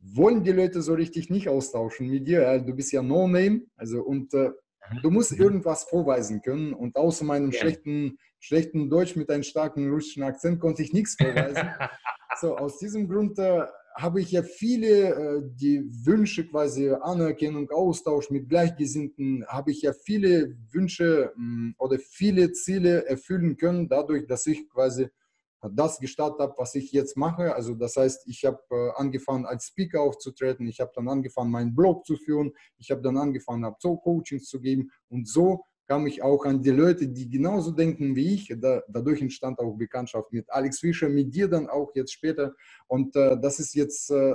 wollen die Leute so richtig nicht austauschen mit dir. Du bist ja No-Name, also und äh, mhm. du musst irgendwas vorweisen können. Und außer meinem ja. schlechten, schlechten Deutsch mit einem starken russischen Akzent konnte ich nichts vorweisen. so, aus diesem Grund äh, habe ich ja viele äh, die Wünsche quasi Anerkennung, Austausch mit Gleichgesinnten, habe ich ja viele Wünsche mm, oder viele Ziele erfüllen können, dadurch, dass ich quasi das gestartet habe, was ich jetzt mache. Also das heißt, ich habe äh, angefangen als Speaker aufzutreten, ich habe dann angefangen, meinen Blog zu führen, ich habe dann angefangen, habe so Coachings zu geben. Und so kam ich auch an die Leute, die genauso denken wie ich. Da, dadurch entstand auch Bekanntschaft mit Alex Fischer, mit dir dann auch jetzt später. Und äh, das ist jetzt äh,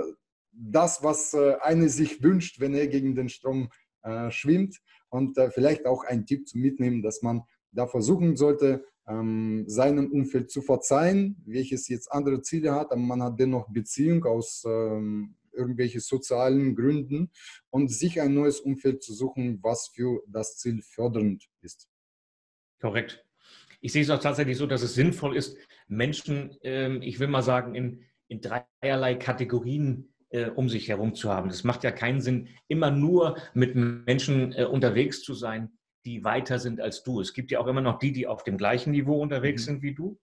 das, was äh, eine sich wünscht, wenn er gegen den Strom äh, schwimmt. Und äh, vielleicht auch ein Tipp zu mitnehmen, dass man da versuchen sollte, ähm, seinem Umfeld zu verzeihen, welches jetzt andere Ziele hat, aber man hat dennoch Beziehung aus ähm, irgendwelche sozialen Gründen und sich ein neues Umfeld zu suchen, was für das Ziel fördernd ist. Korrekt. Ich sehe es auch tatsächlich so, dass es sinnvoll ist, Menschen, ähm, ich will mal sagen, in, in dreierlei Kategorien äh, um sich herum zu haben. Es macht ja keinen Sinn, immer nur mit Menschen äh, unterwegs zu sein, die weiter sind als du. Es gibt ja auch immer noch die, die auf dem gleichen Niveau unterwegs mhm. sind wie du.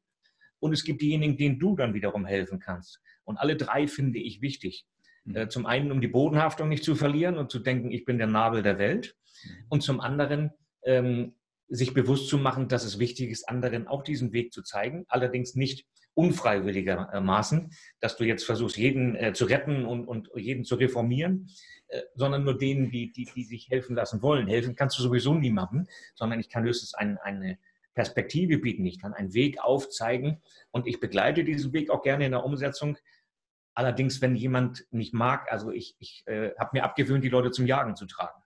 Und es gibt diejenigen, denen du dann wiederum helfen kannst. Und alle drei finde ich wichtig. Mhm. Äh, zum einen, um die Bodenhaftung nicht zu verlieren und zu denken, ich bin der Nabel der Welt. Mhm. Und zum anderen, ähm, sich bewusst zu machen, dass es wichtig ist, anderen auch diesen Weg zu zeigen, allerdings nicht unfreiwilligermaßen, dass du jetzt versuchst, jeden äh, zu retten und, und jeden zu reformieren, äh, sondern nur denen, die, die, die sich helfen lassen wollen. Helfen kannst du sowieso niemandem, sondern ich kann höchstens ein, eine Perspektive bieten, ich kann einen Weg aufzeigen und ich begleite diesen Weg auch gerne in der Umsetzung, Allerdings, wenn jemand mich mag, also ich, ich äh, habe mir abgewöhnt, die Leute zum Jagen zu tragen.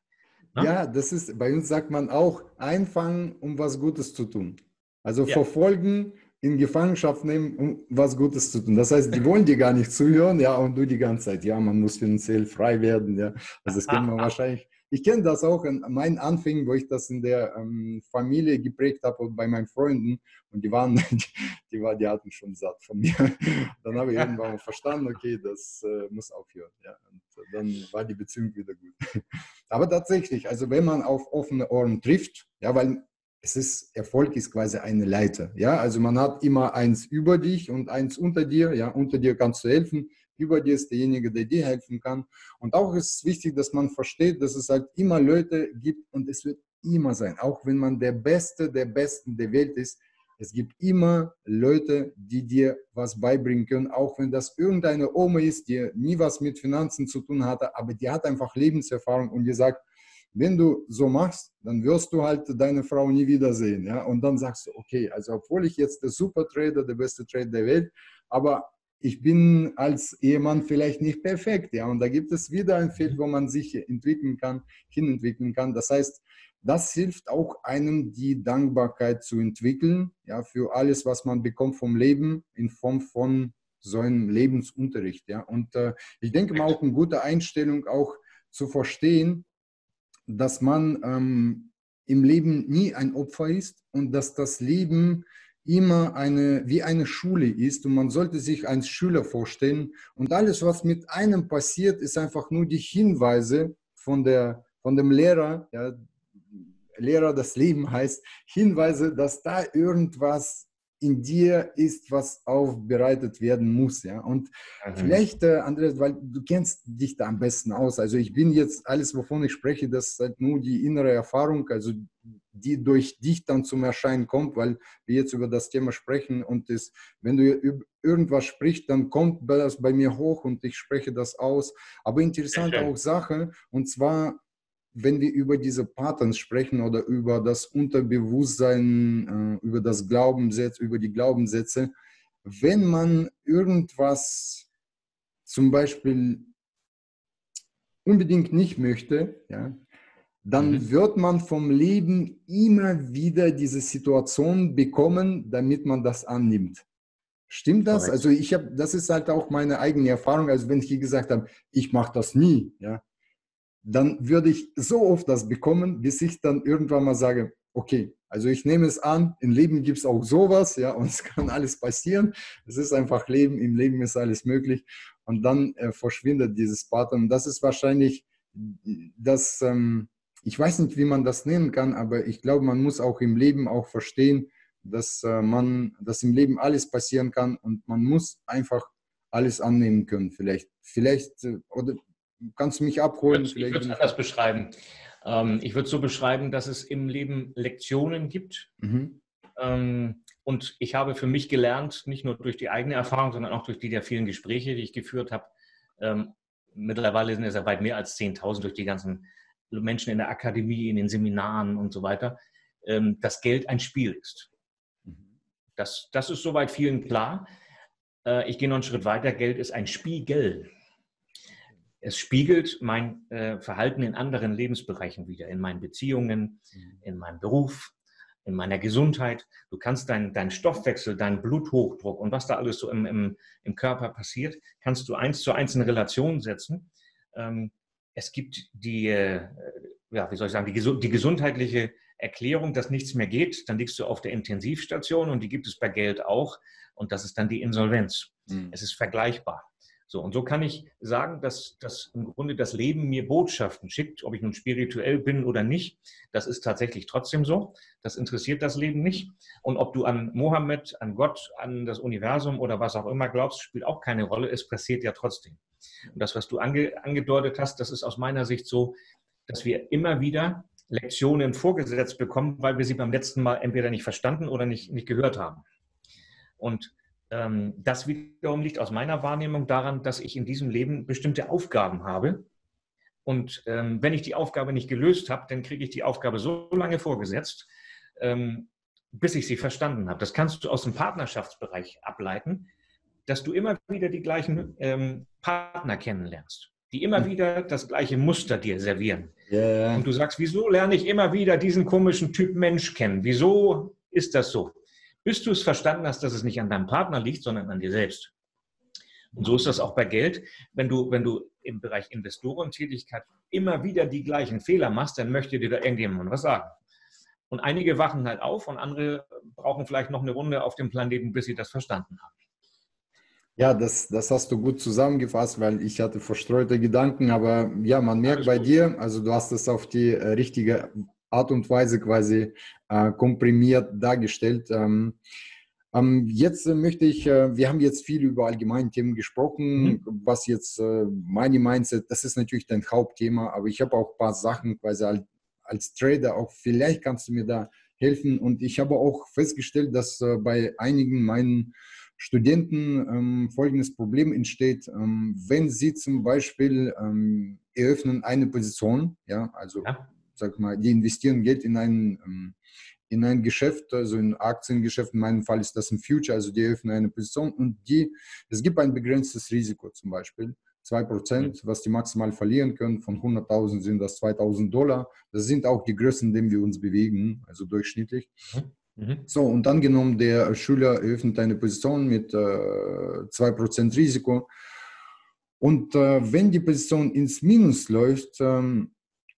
Ne? Ja, das ist, bei uns sagt man auch, einfangen, um was Gutes zu tun. Also ja. verfolgen, in Gefangenschaft nehmen, um was Gutes zu tun. Das heißt, die wollen dir gar nicht zuhören, ja, und du die ganze Zeit, ja, man muss finanziell frei werden, ja. Also das kennen wir wahrscheinlich ich kenne das auch in meinen Anfängen, wo ich das in der ähm, Familie geprägt habe und bei meinen Freunden. Und die waren, die, war, die hatten schon satt von mir. Dann habe ich irgendwann verstanden, okay, das äh, muss aufhören. Ja. Und dann war die Beziehung wieder gut. Aber tatsächlich, also wenn man auf offene Ohren trifft, ja, weil es ist, Erfolg ist quasi eine Leiter. Ja, also man hat immer eins über dich und eins unter dir. Ja, unter dir kannst du helfen, über dir ist derjenige, der dir helfen kann. Und auch ist es wichtig, dass man versteht, dass es halt immer Leute gibt und es wird immer sein, auch wenn man der Beste der Besten der Welt ist, es gibt immer Leute, die dir was beibringen können, auch wenn das irgendeine Oma ist, die nie was mit Finanzen zu tun hatte, aber die hat einfach Lebenserfahrung und die sagt, wenn du so machst, dann wirst du halt deine Frau nie wiedersehen. Ja? Und dann sagst du, okay, also obwohl ich jetzt der Supertrader, der beste Trader der Welt, aber ich bin als Ehemann vielleicht nicht perfekt. Ja? Und da gibt es wieder ein Feld, wo man sich entwickeln kann, hinentwickeln kann. Das heißt, das hilft auch einem, die Dankbarkeit zu entwickeln, ja, für alles, was man bekommt vom Leben in Form von so einem Lebensunterricht. Ja. Und äh, ich denke mal auch eine gute Einstellung, auch zu verstehen, dass man ähm, im Leben nie ein Opfer ist und dass das Leben immer eine, wie eine Schule ist und man sollte sich als Schüler vorstellen. Und alles, was mit einem passiert, ist einfach nur die Hinweise von, der, von dem Lehrer, ja, Lehrer das Leben heißt, Hinweise, dass da irgendwas in dir ist, was aufbereitet werden muss. Ja? Und mhm. vielleicht, äh, Andreas, weil du kennst dich da am besten aus. Also ich bin jetzt, alles, wovon ich spreche, das ist halt nur die innere Erfahrung, also die durch dich dann zum Erscheinen kommt, weil wir jetzt über das Thema sprechen und das, wenn du irgendwas sprichst, dann kommt das bei mir hoch und ich spreche das aus. Aber interessant auch Sache, und zwar wenn wir über diese Patterns sprechen oder über das Unterbewusstsein, äh, über das Glaubenssatz, über die Glaubenssätze, wenn man irgendwas zum Beispiel unbedingt nicht möchte, ja, dann mhm. wird man vom Leben immer wieder diese Situation bekommen, damit man das annimmt. Stimmt das? Correct. Also ich habe, das ist halt auch meine eigene Erfahrung. Also wenn ich gesagt habe, ich mache das nie, ja, dann würde ich so oft das bekommen, bis ich dann irgendwann mal sage, okay, also ich nehme es an, im Leben gibt es auch sowas, ja, und es kann alles passieren. Es ist einfach Leben, im Leben ist alles möglich. Und dann äh, verschwindet dieses Pattern. Das ist wahrscheinlich das, ähm, ich weiß nicht, wie man das nennen kann, aber ich glaube, man muss auch im Leben auch verstehen, dass äh, man, dass im Leben alles passieren kann und man muss einfach alles annehmen können. Vielleicht, vielleicht, äh, oder Kannst du mich abholen? Ich würde es anders beschreiben. Ähm, ich würde so beschreiben, dass es im Leben Lektionen gibt. Mhm. Ähm, und ich habe für mich gelernt, nicht nur durch die eigene Erfahrung, sondern auch durch die der vielen Gespräche, die ich geführt habe. Ähm, mittlerweile sind es ja weit mehr als 10.000 durch die ganzen Menschen in der Akademie, in den Seminaren und so weiter, ähm, dass Geld ein Spiel ist. Mhm. Das, das ist soweit vielen klar. Äh, ich gehe noch einen Schritt weiter. Geld ist ein Spiegel. Es spiegelt mein äh, Verhalten in anderen Lebensbereichen wieder, in meinen Beziehungen, mhm. in meinem Beruf, in meiner Gesundheit. Du kannst deinen dein Stoffwechsel, deinen Bluthochdruck und was da alles so im, im, im Körper passiert, kannst du eins zu eins in Relation setzen. Ähm, es gibt die, äh, ja, wie soll ich sagen, die, die gesundheitliche Erklärung, dass nichts mehr geht. Dann liegst du auf der Intensivstation und die gibt es bei Geld auch. Und das ist dann die Insolvenz. Mhm. Es ist vergleichbar. So, und so kann ich sagen, dass, dass im Grunde das Leben mir Botschaften schickt, ob ich nun spirituell bin oder nicht. Das ist tatsächlich trotzdem so. Das interessiert das Leben nicht. Und ob du an Mohammed, an Gott, an das Universum oder was auch immer glaubst, spielt auch keine Rolle. Es passiert ja trotzdem. Und das, was du ange, angedeutet hast, das ist aus meiner Sicht so, dass wir immer wieder Lektionen vorgesetzt bekommen, weil wir sie beim letzten Mal entweder nicht verstanden oder nicht, nicht gehört haben. Und das wiederum liegt aus meiner Wahrnehmung daran, dass ich in diesem Leben bestimmte Aufgaben habe. Und ähm, wenn ich die Aufgabe nicht gelöst habe, dann kriege ich die Aufgabe so lange vorgesetzt, ähm, bis ich sie verstanden habe. Das kannst du aus dem Partnerschaftsbereich ableiten, dass du immer wieder die gleichen ähm, Partner kennenlernst, die immer hm. wieder das gleiche Muster dir servieren. Yeah. Und du sagst, wieso lerne ich immer wieder diesen komischen Typ Mensch kennen? Wieso ist das so? Bis du es verstanden hast, dass es nicht an deinem Partner liegt, sondern an dir selbst. Und so ist das auch bei Geld. Wenn du, wenn du im Bereich Investorentätigkeit immer wieder die gleichen Fehler machst, dann möchte dir da irgendjemand was sagen. Und einige wachen halt auf und andere brauchen vielleicht noch eine Runde auf dem Planeten, bis sie das verstanden haben. Ja, das, das hast du gut zusammengefasst, weil ich hatte verstreute Gedanken, aber ja, man merkt Alles bei gut. dir, also du hast es auf die äh, richtige Art und Weise quasi äh, komprimiert dargestellt. Ähm, Ähm, jetzt möchte ich, äh, wir haben jetzt viel über allgemeine Themen gesprochen, mhm. was jetzt äh, meine Mindset, das ist natürlich dein Hauptthema, aber ich habe auch ein paar Sachen quasi als, als Trader auch, vielleicht kannst du mir da helfen und ich habe auch festgestellt, dass äh, bei einigen meinen Studenten ähm, folgendes Problem entsteht, ähm, wenn sie zum Beispiel ähm, eröffnen eine Position, ja, also ja. Sag mal, die investieren Geld in ein, ähm, in ein Geschäft, also in Aktiengeschäft, in meinem Fall ist das ein Future, also die eröffnen eine Position und die, es gibt ein begrenztes Risiko zum Beispiel. 2%, mhm. was die maximal verlieren können. Von 100.000 sind das 2.000 Dollar. Das sind auch die Größen, in denen wir uns bewegen, also durchschnittlich. Mhm. Mhm. So, und angenommen, der Schüler eröffnet eine Position mit äh, 2% Risiko. Und äh, wenn die Position ins Minus läuft, ähm,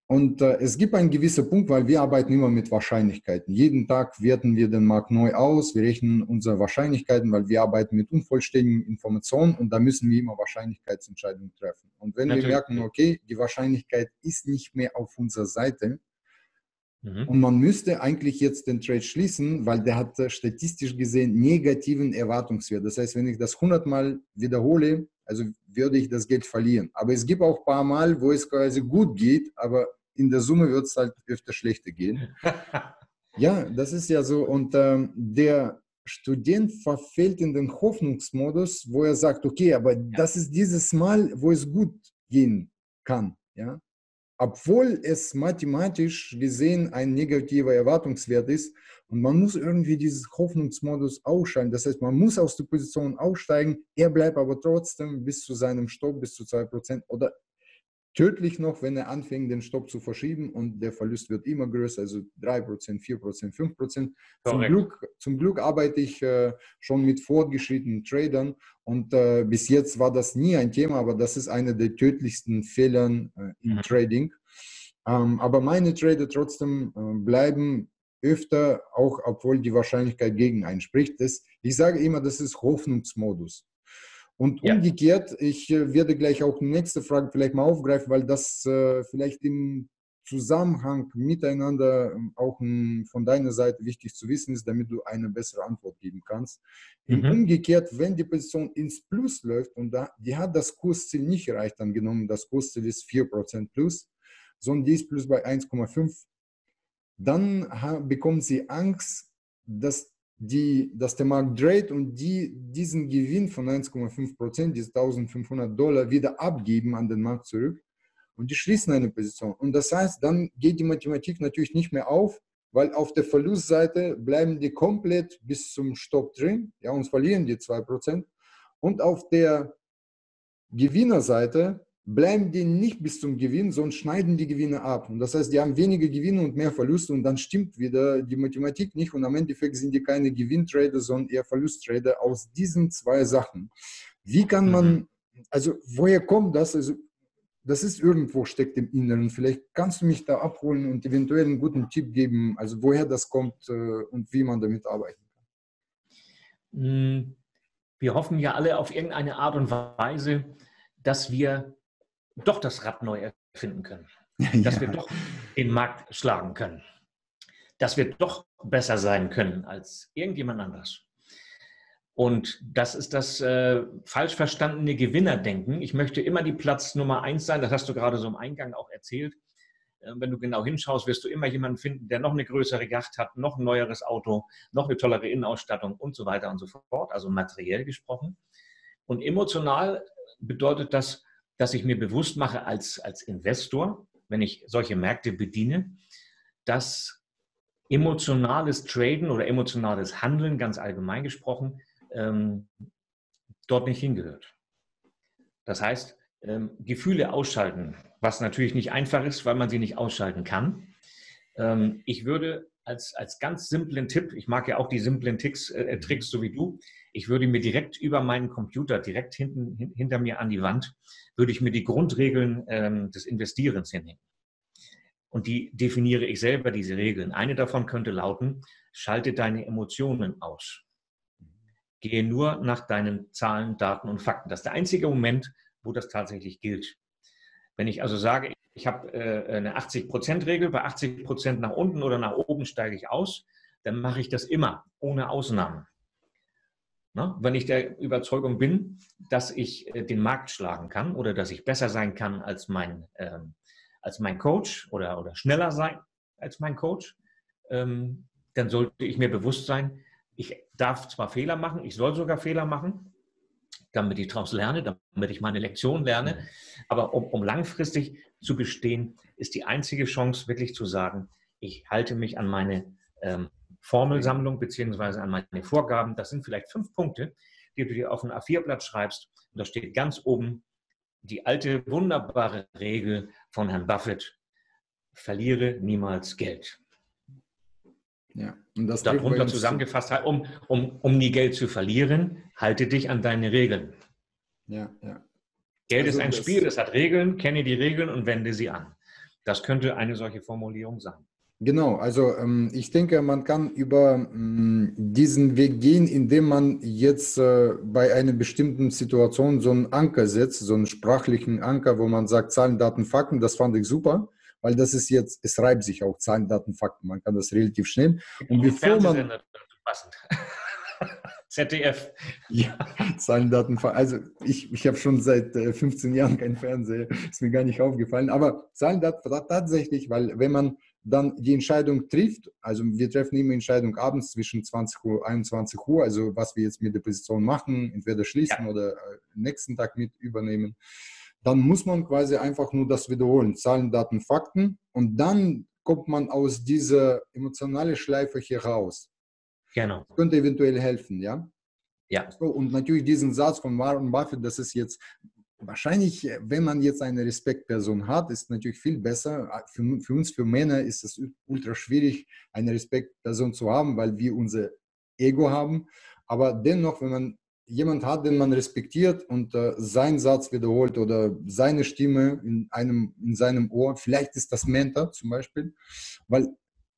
und äh, es gibt einen gewissen Punkt, weil wir arbeiten immer mit Wahrscheinlichkeiten. Jeden Tag werten wir den Markt neu aus, wir rechnen unsere Wahrscheinlichkeiten, weil wir arbeiten mit unvollständigen Informationen und da müssen wir immer Wahrscheinlichkeitsentscheidungen treffen. Und wenn Natürlich. wir merken, okay, die Wahrscheinlichkeit ist nicht mehr auf unserer Seite, Mhm. Und man müsste eigentlich jetzt den Trade schließen, weil der hat äh, statistisch gesehen negativen Erwartungswert. Das heißt, wenn ich das 100 Mal wiederhole, also würde ich das Geld verlieren. Aber es gibt auch ein paar Mal, wo es quasi gut geht, aber in der Summe wird es halt öfter schlechter gehen. ja, das ist ja so. Und ähm, der Student verfällt in den Hoffnungsmodus, wo er sagt, okay, aber ja. das ist dieses Mal, wo es gut gehen kann. Ja? obwohl es mathematisch gesehen ein negativer Erwartungswert ist. Und man muss irgendwie dieses Hoffnungsmodus ausschalten. Das heißt, man muss aus der Position aussteigen. Er bleibt aber trotzdem bis zu seinem Stopp, bis zu 2% oder tödlich noch, wenn er anfängt, den Stopp zu verschieben und der Verlust wird immer größer, also 3%, 4%, 5%. Zum Glück, zum Glück arbeite ich äh, schon mit fortgeschrittenen Tradern und äh, bis jetzt war das nie ein Thema, aber das ist einer der tödlichsten Fehler äh, im mhm. Trading. Ähm, aber meine Trader trotzdem äh, bleiben öfter, auch obwohl die Wahrscheinlichkeit gegen einen spricht. Das, ich sage immer, das ist Hoffnungsmodus. Und ja. umgekehrt, ich äh, werde gleich auch die nächste Frage vielleicht mal aufgreifen, weil das äh, vielleicht im Zusammenhang miteinander ähm, auch um, von deiner Seite wichtig zu wissen ist, damit du eine bessere Antwort geben kannst. Mhm. Umgekehrt, wenn die Position ins Plus läuft und da, die hat das Kursziel nicht erreicht, angenommen, das Kursziel ist 4% plus, sondern die ist plus bei 1,5, dann bekommt sie Angst, dass die, dass der Markt dreht und die diesen Gewinn von 1,5 Prozent, diese 1500 Dollar, wieder abgeben an den Markt zurück und die schließen eine Position. Und das heißt, dann geht die Mathematik natürlich nicht mehr auf, weil auf der Verlustseite bleiben die komplett bis zum Stopp drin ja, und verlieren die 2 Prozent. Und auf der Gewinnerseite bleiben die nicht bis zum Gewinn, sondern schneiden die Gewinne ab. Und das heißt, die haben weniger Gewinne und mehr Verluste und dann stimmt wieder die Mathematik nicht und am Endeffekt sind die keine Gewinntrader, sondern eher Verlusttrader aus diesen zwei Sachen. Wie kann man, mhm. also woher kommt das? Also das ist irgendwo steckt im Inneren. Vielleicht kannst du mich da abholen und eventuell einen guten Tipp geben, also woher das kommt äh, und wie man damit arbeiten kann. Hm, wir hoffen ja alle auf irgendeine Art und Weise, dass wir doch das Rad neu erfinden können. Dass ja. wir doch den Markt schlagen können. Dass wir doch besser sein können als irgendjemand anderes. Und das ist das äh, falsch verstandene Gewinnerdenken. Ich möchte immer die Platz Nummer eins sein. Das hast du gerade so im Eingang auch erzählt. Äh, wenn du genau hinschaust, wirst du immer jemanden finden, der noch eine größere Yacht hat, noch ein neueres Auto, noch eine tollere Innenausstattung und so weiter und so fort. Also materiell gesprochen. Und emotional bedeutet das, dass ich mir bewusst mache als, als Investor, wenn ich solche Märkte bediene, dass emotionales Traden oder emotionales Handeln, ganz allgemein gesprochen, ähm, dort nicht hingehört. Das heißt, ähm, Gefühle ausschalten, was natürlich nicht einfach ist, weil man sie nicht ausschalten kann. Ähm, ich würde als, als ganz simplen Tipp, ich mag ja auch die simplen Ticks, äh, Tricks so wie du, ich würde mir direkt über meinen Computer, direkt hinten, hin, hinter mir an die Wand, würde ich mir die Grundregeln ähm, des Investierens hinhängen. Und die definiere ich selber, diese Regeln. Eine davon könnte lauten, schalte deine Emotionen aus. Gehe nur nach deinen Zahlen, Daten und Fakten. Das ist der einzige Moment, wo das tatsächlich gilt. Wenn ich also sage, ich habe äh, eine 80-Prozent-Regel, bei 80 Prozent nach unten oder nach oben steige ich aus, dann mache ich das immer, ohne Ausnahmen. Ne? Wenn ich der Überzeugung bin, dass ich äh, den Markt schlagen kann oder dass ich besser sein kann als mein, ähm, als mein Coach oder, oder schneller sein als mein Coach, ähm, dann sollte ich mir bewusst sein, ich darf zwar Fehler machen, ich soll sogar Fehler machen, damit ich daraus lerne, damit ich meine Lektion lerne, aber um, um langfristig zu bestehen, ist die einzige Chance wirklich zu sagen, ich halte mich an meine ähm, Formelsammlung beziehungsweise an meine Vorgaben. Das sind vielleicht fünf Punkte, die du dir auf ein A4-Blatt schreibst. Und da steht ganz oben die alte wunderbare Regel von Herrn Buffett, verliere niemals Geld. Ja, und das Darunter zusammengefasst, um, um, um nie Geld zu verlieren, halte dich an deine Regeln. Ja, ja. Geld also ist ein Spiel, es hat Regeln, kenne die Regeln und wende sie an. Das könnte eine solche Formulierung sein. Genau, also ähm, ich denke, man kann über ähm, diesen Weg gehen, indem man jetzt äh, bei einer bestimmten Situation so einen Anker setzt, so einen sprachlichen Anker, wo man sagt Zahlen, Daten, Fakten, das fand ich super, weil das ist jetzt, es reibt sich auch Zahlen, Daten, Fakten, man kann das relativ schnell. Und bevor man... ZDF. Ja, Zahlen, Daten, Fakten. Also ich, ich habe schon seit 15 äh, Jahren keinen Fernseher, ist mir gar nicht aufgefallen. Aber Zahlen, Daten, tatsächlich, weil wenn man dann die Entscheidung trifft, also wir treffen immer Entscheidung abends zwischen 20 Uhr und 21 Uhr, also was wir jetzt mit der Position machen, entweder schließen ja. oder äh, nächsten Tag mit übernehmen, dann muss man quasi einfach nur das wiederholen, Zahlen, Daten, Fakten und dann kommt man aus dieser emotionalen Schleife hier raus. Genau. Das könnte eventuell helfen, ja? Ja. So, und natürlich diesen Satz von Warren Buffett, das ist jetzt Wahrscheinlich, äh, wenn man jetzt eine Respektperson hat, ist natürlich viel besser. Ah, für, für, uns, für Männer, ist es ultra schwierig, eine Respektperson zu haben, weil wir unser Ego haben. Aber dennoch, wenn man jemand hat, den man respektiert und äh, seinen Satz wiederholt oder seine Stimme in, einem, in seinem Ohr, vielleicht ist das Mentor zum Beispiel, weil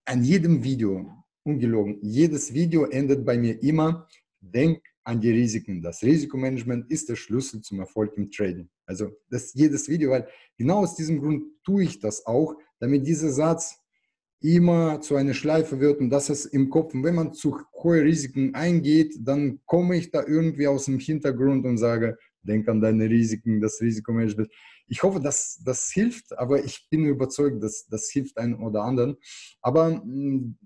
an jedem Video, ungelogen, jedes Video endet bei mir immer, denk an die Risiken. Das Risikomanagement ist der Schlüssel zum Erfolg im Trading. Also das jedes Video, weil genau aus diesem Grund tue ich das auch, damit dieser Satz immer zu einer Schleife wird und das ist im Kopf. Und wenn man zu hohe Risiken eingeht, dann komme ich da irgendwie aus dem Hintergrund und sage, denk an deine Risiken, das Risikomanagement. Ich hoffe, dass das hilft, aber ich bin überzeugt, dass das hilft einem oder anderen. Aber hm,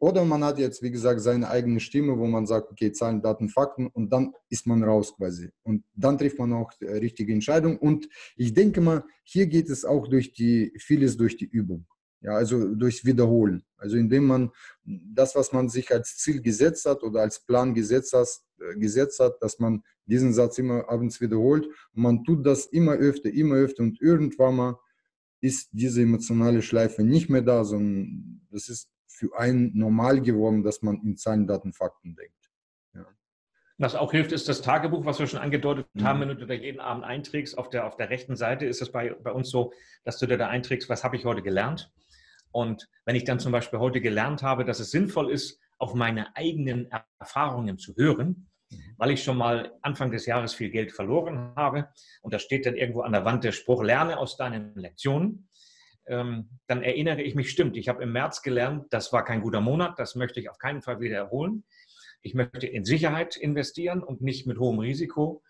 oder man hat jetzt, wie gesagt, seine eigene Stimme, wo man sagt, okay, Zahlen, Daten, Fakten und dann ist man raus quasi. Und dann trifft man auch die richtige Entscheidung. Und ich denke mal, hier geht es auch durch die, vieles durch die Übung. Ja, also durchs Wiederholen. Also indem man das, was man sich als Ziel gesetzt hat oder als Plan gesetzt hat, äh, gesetzt hat, dass man diesen Satz immer abends wiederholt. Und man tut das immer öfter, immer öfter und irgendwann mal ist diese emotionale Schleife nicht mehr da, sondern das ist für einen normal geworden, dass man in Zahlen, Daten, Fakten denkt. Ja. Was auch hilft, ist das Tagebuch, was wir schon angedeutet mhm. haben, wenn du da jeden Abend einträgst. Auf der, auf der rechten Seite ist es bei, bei uns so, dass du dir da einträgst, was habe ich heute gelernt. Und wenn ich dann zum Beispiel heute gelernt habe, dass es sinnvoll ist, auf meine eigenen Erfahrungen zu hören, mhm. weil ich schon mal Anfang des Jahres viel Geld verloren habe und da steht dann irgendwo an der Wand der Spruch, lerne aus deinen Lektionen, ähm, dann erinnere ich mich, stimmt, ich habe im März gelernt, das war kein guter Monat, das möchte ich auf keinen Fall wiederholen. Ich möchte in Sicherheit investieren und nicht mit hohem Risiko.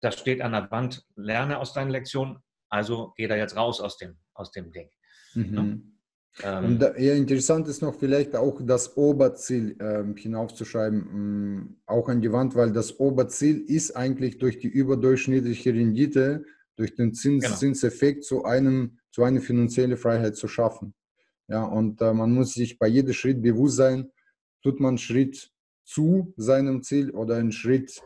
Das steht an der Wand, lerne aus deinen Lektionen, also geh da jetzt raus aus dem, aus dem Ding. Mhm. Ähm, und da, ja, interessant ist noch vielleicht auch das Oberziel ähm, hinaufzuschreiben, mh, mm, auch an die Wand, weil das Oberziel ist eigentlich durch die überdurchschnittliche Rendite, durch den Zins, genau. Zinseffekt zu einem so eine finanzielle Freiheit zu schaffen. Ja, und äh, man muss sich bei jedem Schritt bewusst sein, tut man einen Schritt zu seinem Ziel oder einen Schritt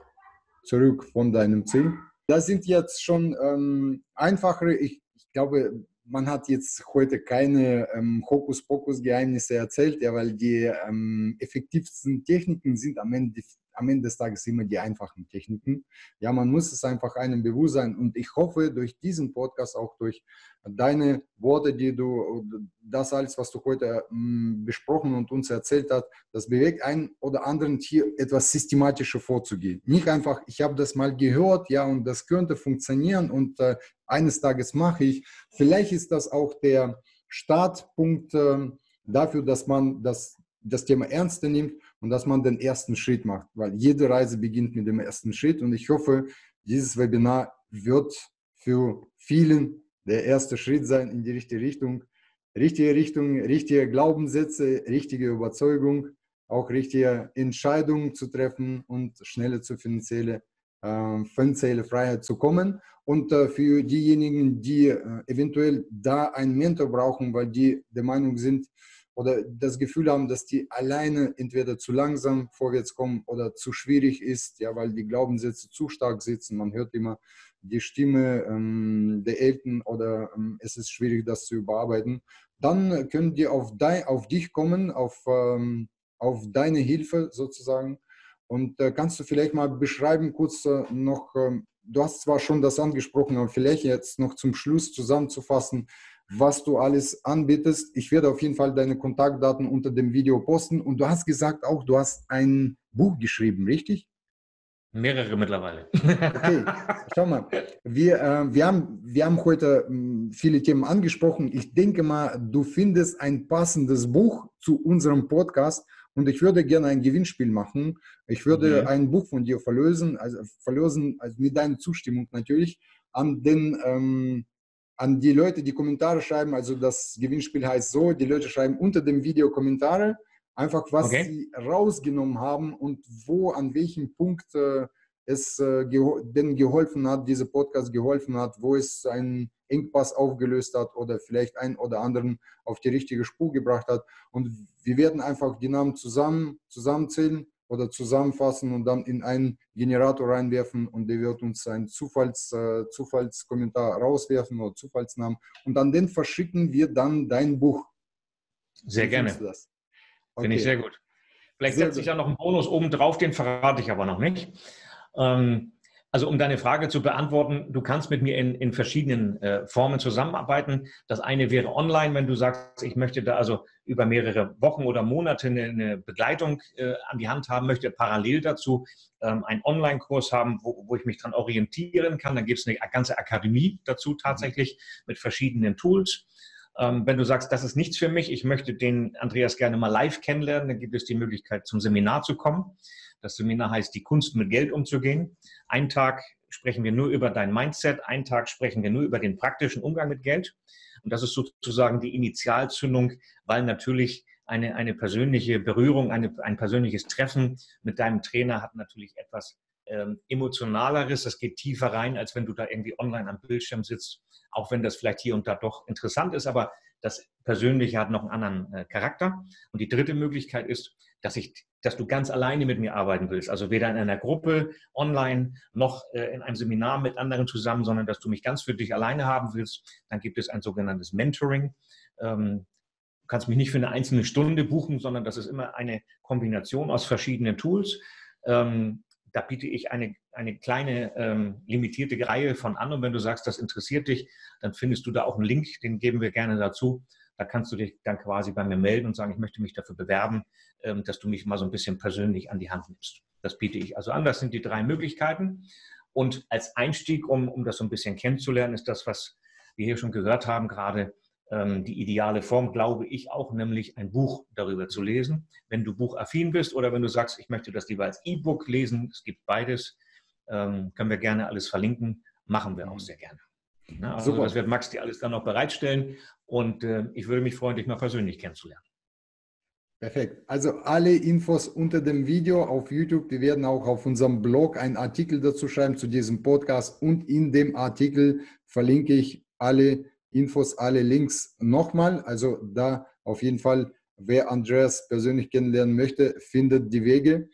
zurück von deinem Ziel. Das sind jetzt schon ähm, einfachere, ich, ich, glaube, man hat jetzt heute keine ähm, Hokuspokus-Geheimnisse erzählt, ja, weil die ähm, effektivsten Techniken sind am Ende am Ende des Tages immer die einfachen Techniken. Ja, man muss es einfach einem bewusst sein. Und ich hoffe, durch diesen Podcast, auch durch deine Worte, die du, das alles, was du heute mm, besprochen und uns erzählt hast, das bewegt einen oder anderen hier etwas systematischer vorzugehen. Nicht einfach, ich habe das mal gehört, ja, und das könnte funktionieren und äh, eines Tages mache ich. Vielleicht ist das auch der Startpunkt äh, dafür, dass man das, das Thema ernster nimmt und dass man den ersten Schritt macht, weil jede Reise beginnt mit dem ersten Schritt und ich hoffe, dieses Webinar wird für vielen der erste Schritt sein in die richtige Richtung. Richtige Richtung, richtige Glaubenssätze, richtige Überzeugung, auch richtige Entscheidungen zu treffen und schneller zur finanziellen äh, finanzielle Freiheit zu kommen. Und äh, für diejenigen, die äh, eventuell da einen Mentor brauchen, weil die der Meinung sind oder das Gefühl haben, dass die alleine entweder zu langsam vorwärts kommen oder zu schwierig ist, ja, weil die Glaubenssätze zu stark sitzen. Man hört immer die Stimme ähm, der Eltern oder ähm, es ist schwierig, das zu überarbeiten. Dann können die auf, dein, auf dich kommen, auf, ähm, auf deine Hilfe sozusagen und äh, kannst du vielleicht mal beschreiben, kurz äh, noch, äh, du hast zwar schon das angesprochen, aber vielleicht jetzt noch zum Schluss zusammenzufassen, was du alles anbietest. Ich werde auf jeden Fall deine Kontaktdaten unter dem Video posten. Und du hast gesagt auch, du hast ein Buch geschrieben, richtig? Mehrere mittlerweile. Okay, schau mal. Wir, äh, wir, haben, wir haben heute hm, viele Themen angesprochen. Ich denke mal, du findest ein passendes Buch zu unserem Podcast und ich würde gerne ein Gewinnspiel machen. Ich würde mhm. ein Buch von dir verlösen, also verlösen, also mit deiner Zustimmung natürlich, an den ähm, an die Leute, die Kommentare schreiben. Also das Gewinnspiel heißt so: Die Leute schreiben unter dem Video Kommentare, einfach was okay. sie rausgenommen haben und wo an welchem Punkt äh, es äh, geho denen geholfen hat, dieser Podcast geholfen hat, wo es einen Engpass aufgelöst hat oder vielleicht einen oder anderen auf die richtige Spur gebracht hat. Und wir werden einfach die Namen zusammen, zusammenzählen oder zusammenfassen und dann in einen Generator reinwerfen und der wird uns einen Zufalls, äh, Zufallskommentar rauswerfen oder Zufallsnamen und an den verschicken wir dann dein Buch. Sehr Wie gerne. Okay. Finde ich sehr gut. Vielleicht setze ich ja noch einen Bonus oben drauf, den verrate ich aber noch nicht. Ähm, also um deine Frage zu beantworten, du kannst mit mir in, in verschiedenen äh, Formen zusammenarbeiten. Das eine wäre online, wenn du sagst, ich möchte da also über mehrere Wochen oder Monate eine, eine Begleitung äh, an die Hand haben, möchte parallel dazu ähm, einen Online-Kurs haben, wo, wo, ich mich dran orientieren kann. Dann gibt es eine ganze Akademie dazu tatsächlich mit verschiedenen Tools. Ähm, wenn du sagst, das ist nichts für mich, ich möchte den Andreas gerne mal live kennenlernen, dann gibt es die Möglichkeit, zum Seminar zu kommen. Das Seminar heißt Die Kunst mit Geld umzugehen. Ein Tag sprechen wir nur über dein Mindset, einen Tag sprechen wir nur über den praktischen Umgang mit Geld. Und das ist sozusagen die Initialzündung, weil natürlich eine, eine persönliche Berührung, eine, ein persönliches Treffen mit deinem Trainer hat natürlich etwas ähm, emotionaleres. Das geht tiefer rein, als wenn du da irgendwie online am Bildschirm sitzt, auch wenn das vielleicht hier und da doch interessant ist. Aber das Persönliche hat noch einen anderen äh, Charakter. Und die dritte Möglichkeit ist, dass, ich, dass du ganz alleine mit mir arbeiten willst. Also weder in einer Gruppe online noch äh, in einem Seminar mit anderen zusammen, sondern dass du mich ganz für dich alleine haben willst. Dann gibt es ein sogenanntes Mentoring. Ähm, du kannst mich nicht für eine einzelne Stunde buchen, sondern das ist immer eine Kombination aus verschiedenen Tools. Ähm, da biete ich eine, eine kleine ähm, limitierte Reihe von an. Und wenn du sagst, das interessiert dich, dann findest du da auch einen Link, den geben wir gerne dazu. Da kannst du dich dann quasi bei mir melden und sagen, ich möchte mich dafür bewerben, ähm, dass du mich mal so ein bisschen persönlich an die Hand nimmst. Das biete ich also an. Das sind die drei Möglichkeiten. Und als Einstieg, um, um das so ein bisschen kennenzulernen, ist das, was wir hier schon gehört haben, gerade ähm, die ideale Form, glaube ich auch, nämlich ein Buch darüber zu lesen. Wenn du buchaffin bist oder wenn du sagst, ich möchte das lieber als E-Book lesen, es gibt beides, ähm, können wir gerne alles verlinken, machen wir auch mhm. sehr gerne. Na, also Super. das wird Max dir alles dann noch bereitstellen und äh, ich würde mich freuen, dich mal persönlich kennenzulernen. Perfekt. Also alle Infos unter dem Video auf YouTube. Wir werden auch auf unserem Blog einen Artikel dazu schreiben zu diesem Podcast und in dem Artikel verlinke ich alle Infos, alle Links nochmal. Also da auf jeden Fall, wer Andreas persönlich kennenlernen möchte, findet die Wege.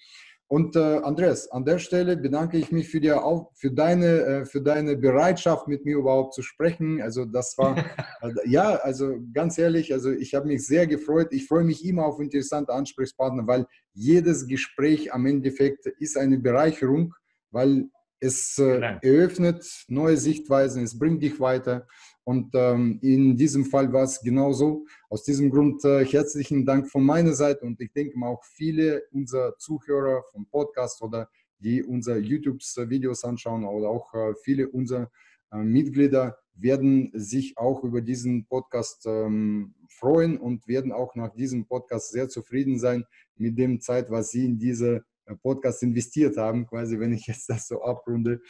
Und äh, Andreas, an der Stelle bedanke ich mich für, die, für, deine, äh, für deine Bereitschaft, mit mir überhaupt zu sprechen. Also das war, äh, ja, also ganz ehrlich, also ich habe mich sehr gefreut. Ich freue mich immer auf interessante Ansprechpartner, weil jedes Gespräch am Endeffekt ist eine Bereicherung, weil es äh, eröffnet neue Sichtweisen, es bringt dich weiter. Und ähm, in diesem Fall war es genauso. Aus diesem Grund äh, herzlichen Dank von meiner Seite und ich denke mal auch viele unserer Zuhörer vom Podcast oder die unsere YouTube-Videos anschauen oder auch äh, viele unserer äh, Mitglieder werden sich auch über diesen Podcast ähm, freuen und werden auch nach diesem Podcast sehr zufrieden sein mit dem Zeit, was Sie in diese äh, Podcast investiert haben, quasi, wenn ich jetzt das so abrunde.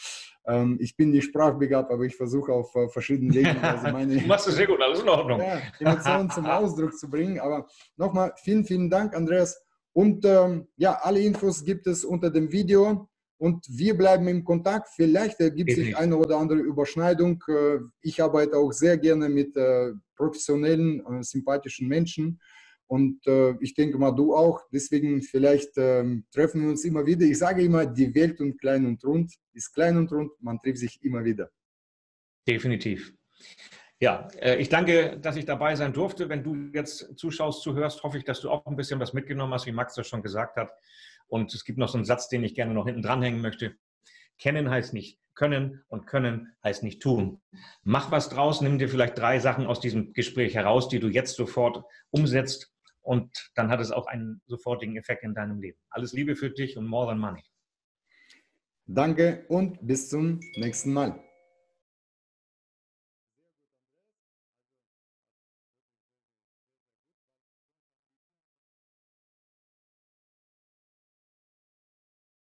Ähm, ich bin nicht sprachbegabt, aber ich versuche auf äh, verschiedenen Wegen also meine du machst es sehr gut, alles in Ordnung. Ja, Emotionen zum Ausdruck zu bringen. Aber nochmal vielen, vielen Dank, Andreas. Und ähm, ja, alle Infos gibt es unter dem Video. Und wir bleiben im Kontakt. Vielleicht ergibt sich eine oder andere Überschneidung. Äh, ich arbeite auch sehr gerne mit äh, professionellen, sympathischen Menschen. Und äh, ich denke mal, du auch. Deswegen vielleicht ähm, treffen wir uns immer wieder. Ich sage immer, die Welt und klein und rund ist klein und rund. Man trifft sich immer wieder. Definitiv. Ja, äh, ich danke, dass ich dabei sein durfte. Wenn du jetzt zuschaust, zuhörst, hoffe ich, dass du auch ein bisschen was mitgenommen hast, wie Max das schon gesagt hat. Und es gibt noch so einen Satz, den ich gerne noch hinten dranhängen möchte. Kennen heißt nicht können und können heißt nicht tun. Mach was draus, nimm dir vielleicht drei Sachen aus diesem Gespräch heraus, die du jetzt sofort umsetzt und dann hat es auch einen sofortigen Effekt in deinem Leben. Alles Liebe für dich und more than money. Danke und bis zum nächsten Mal.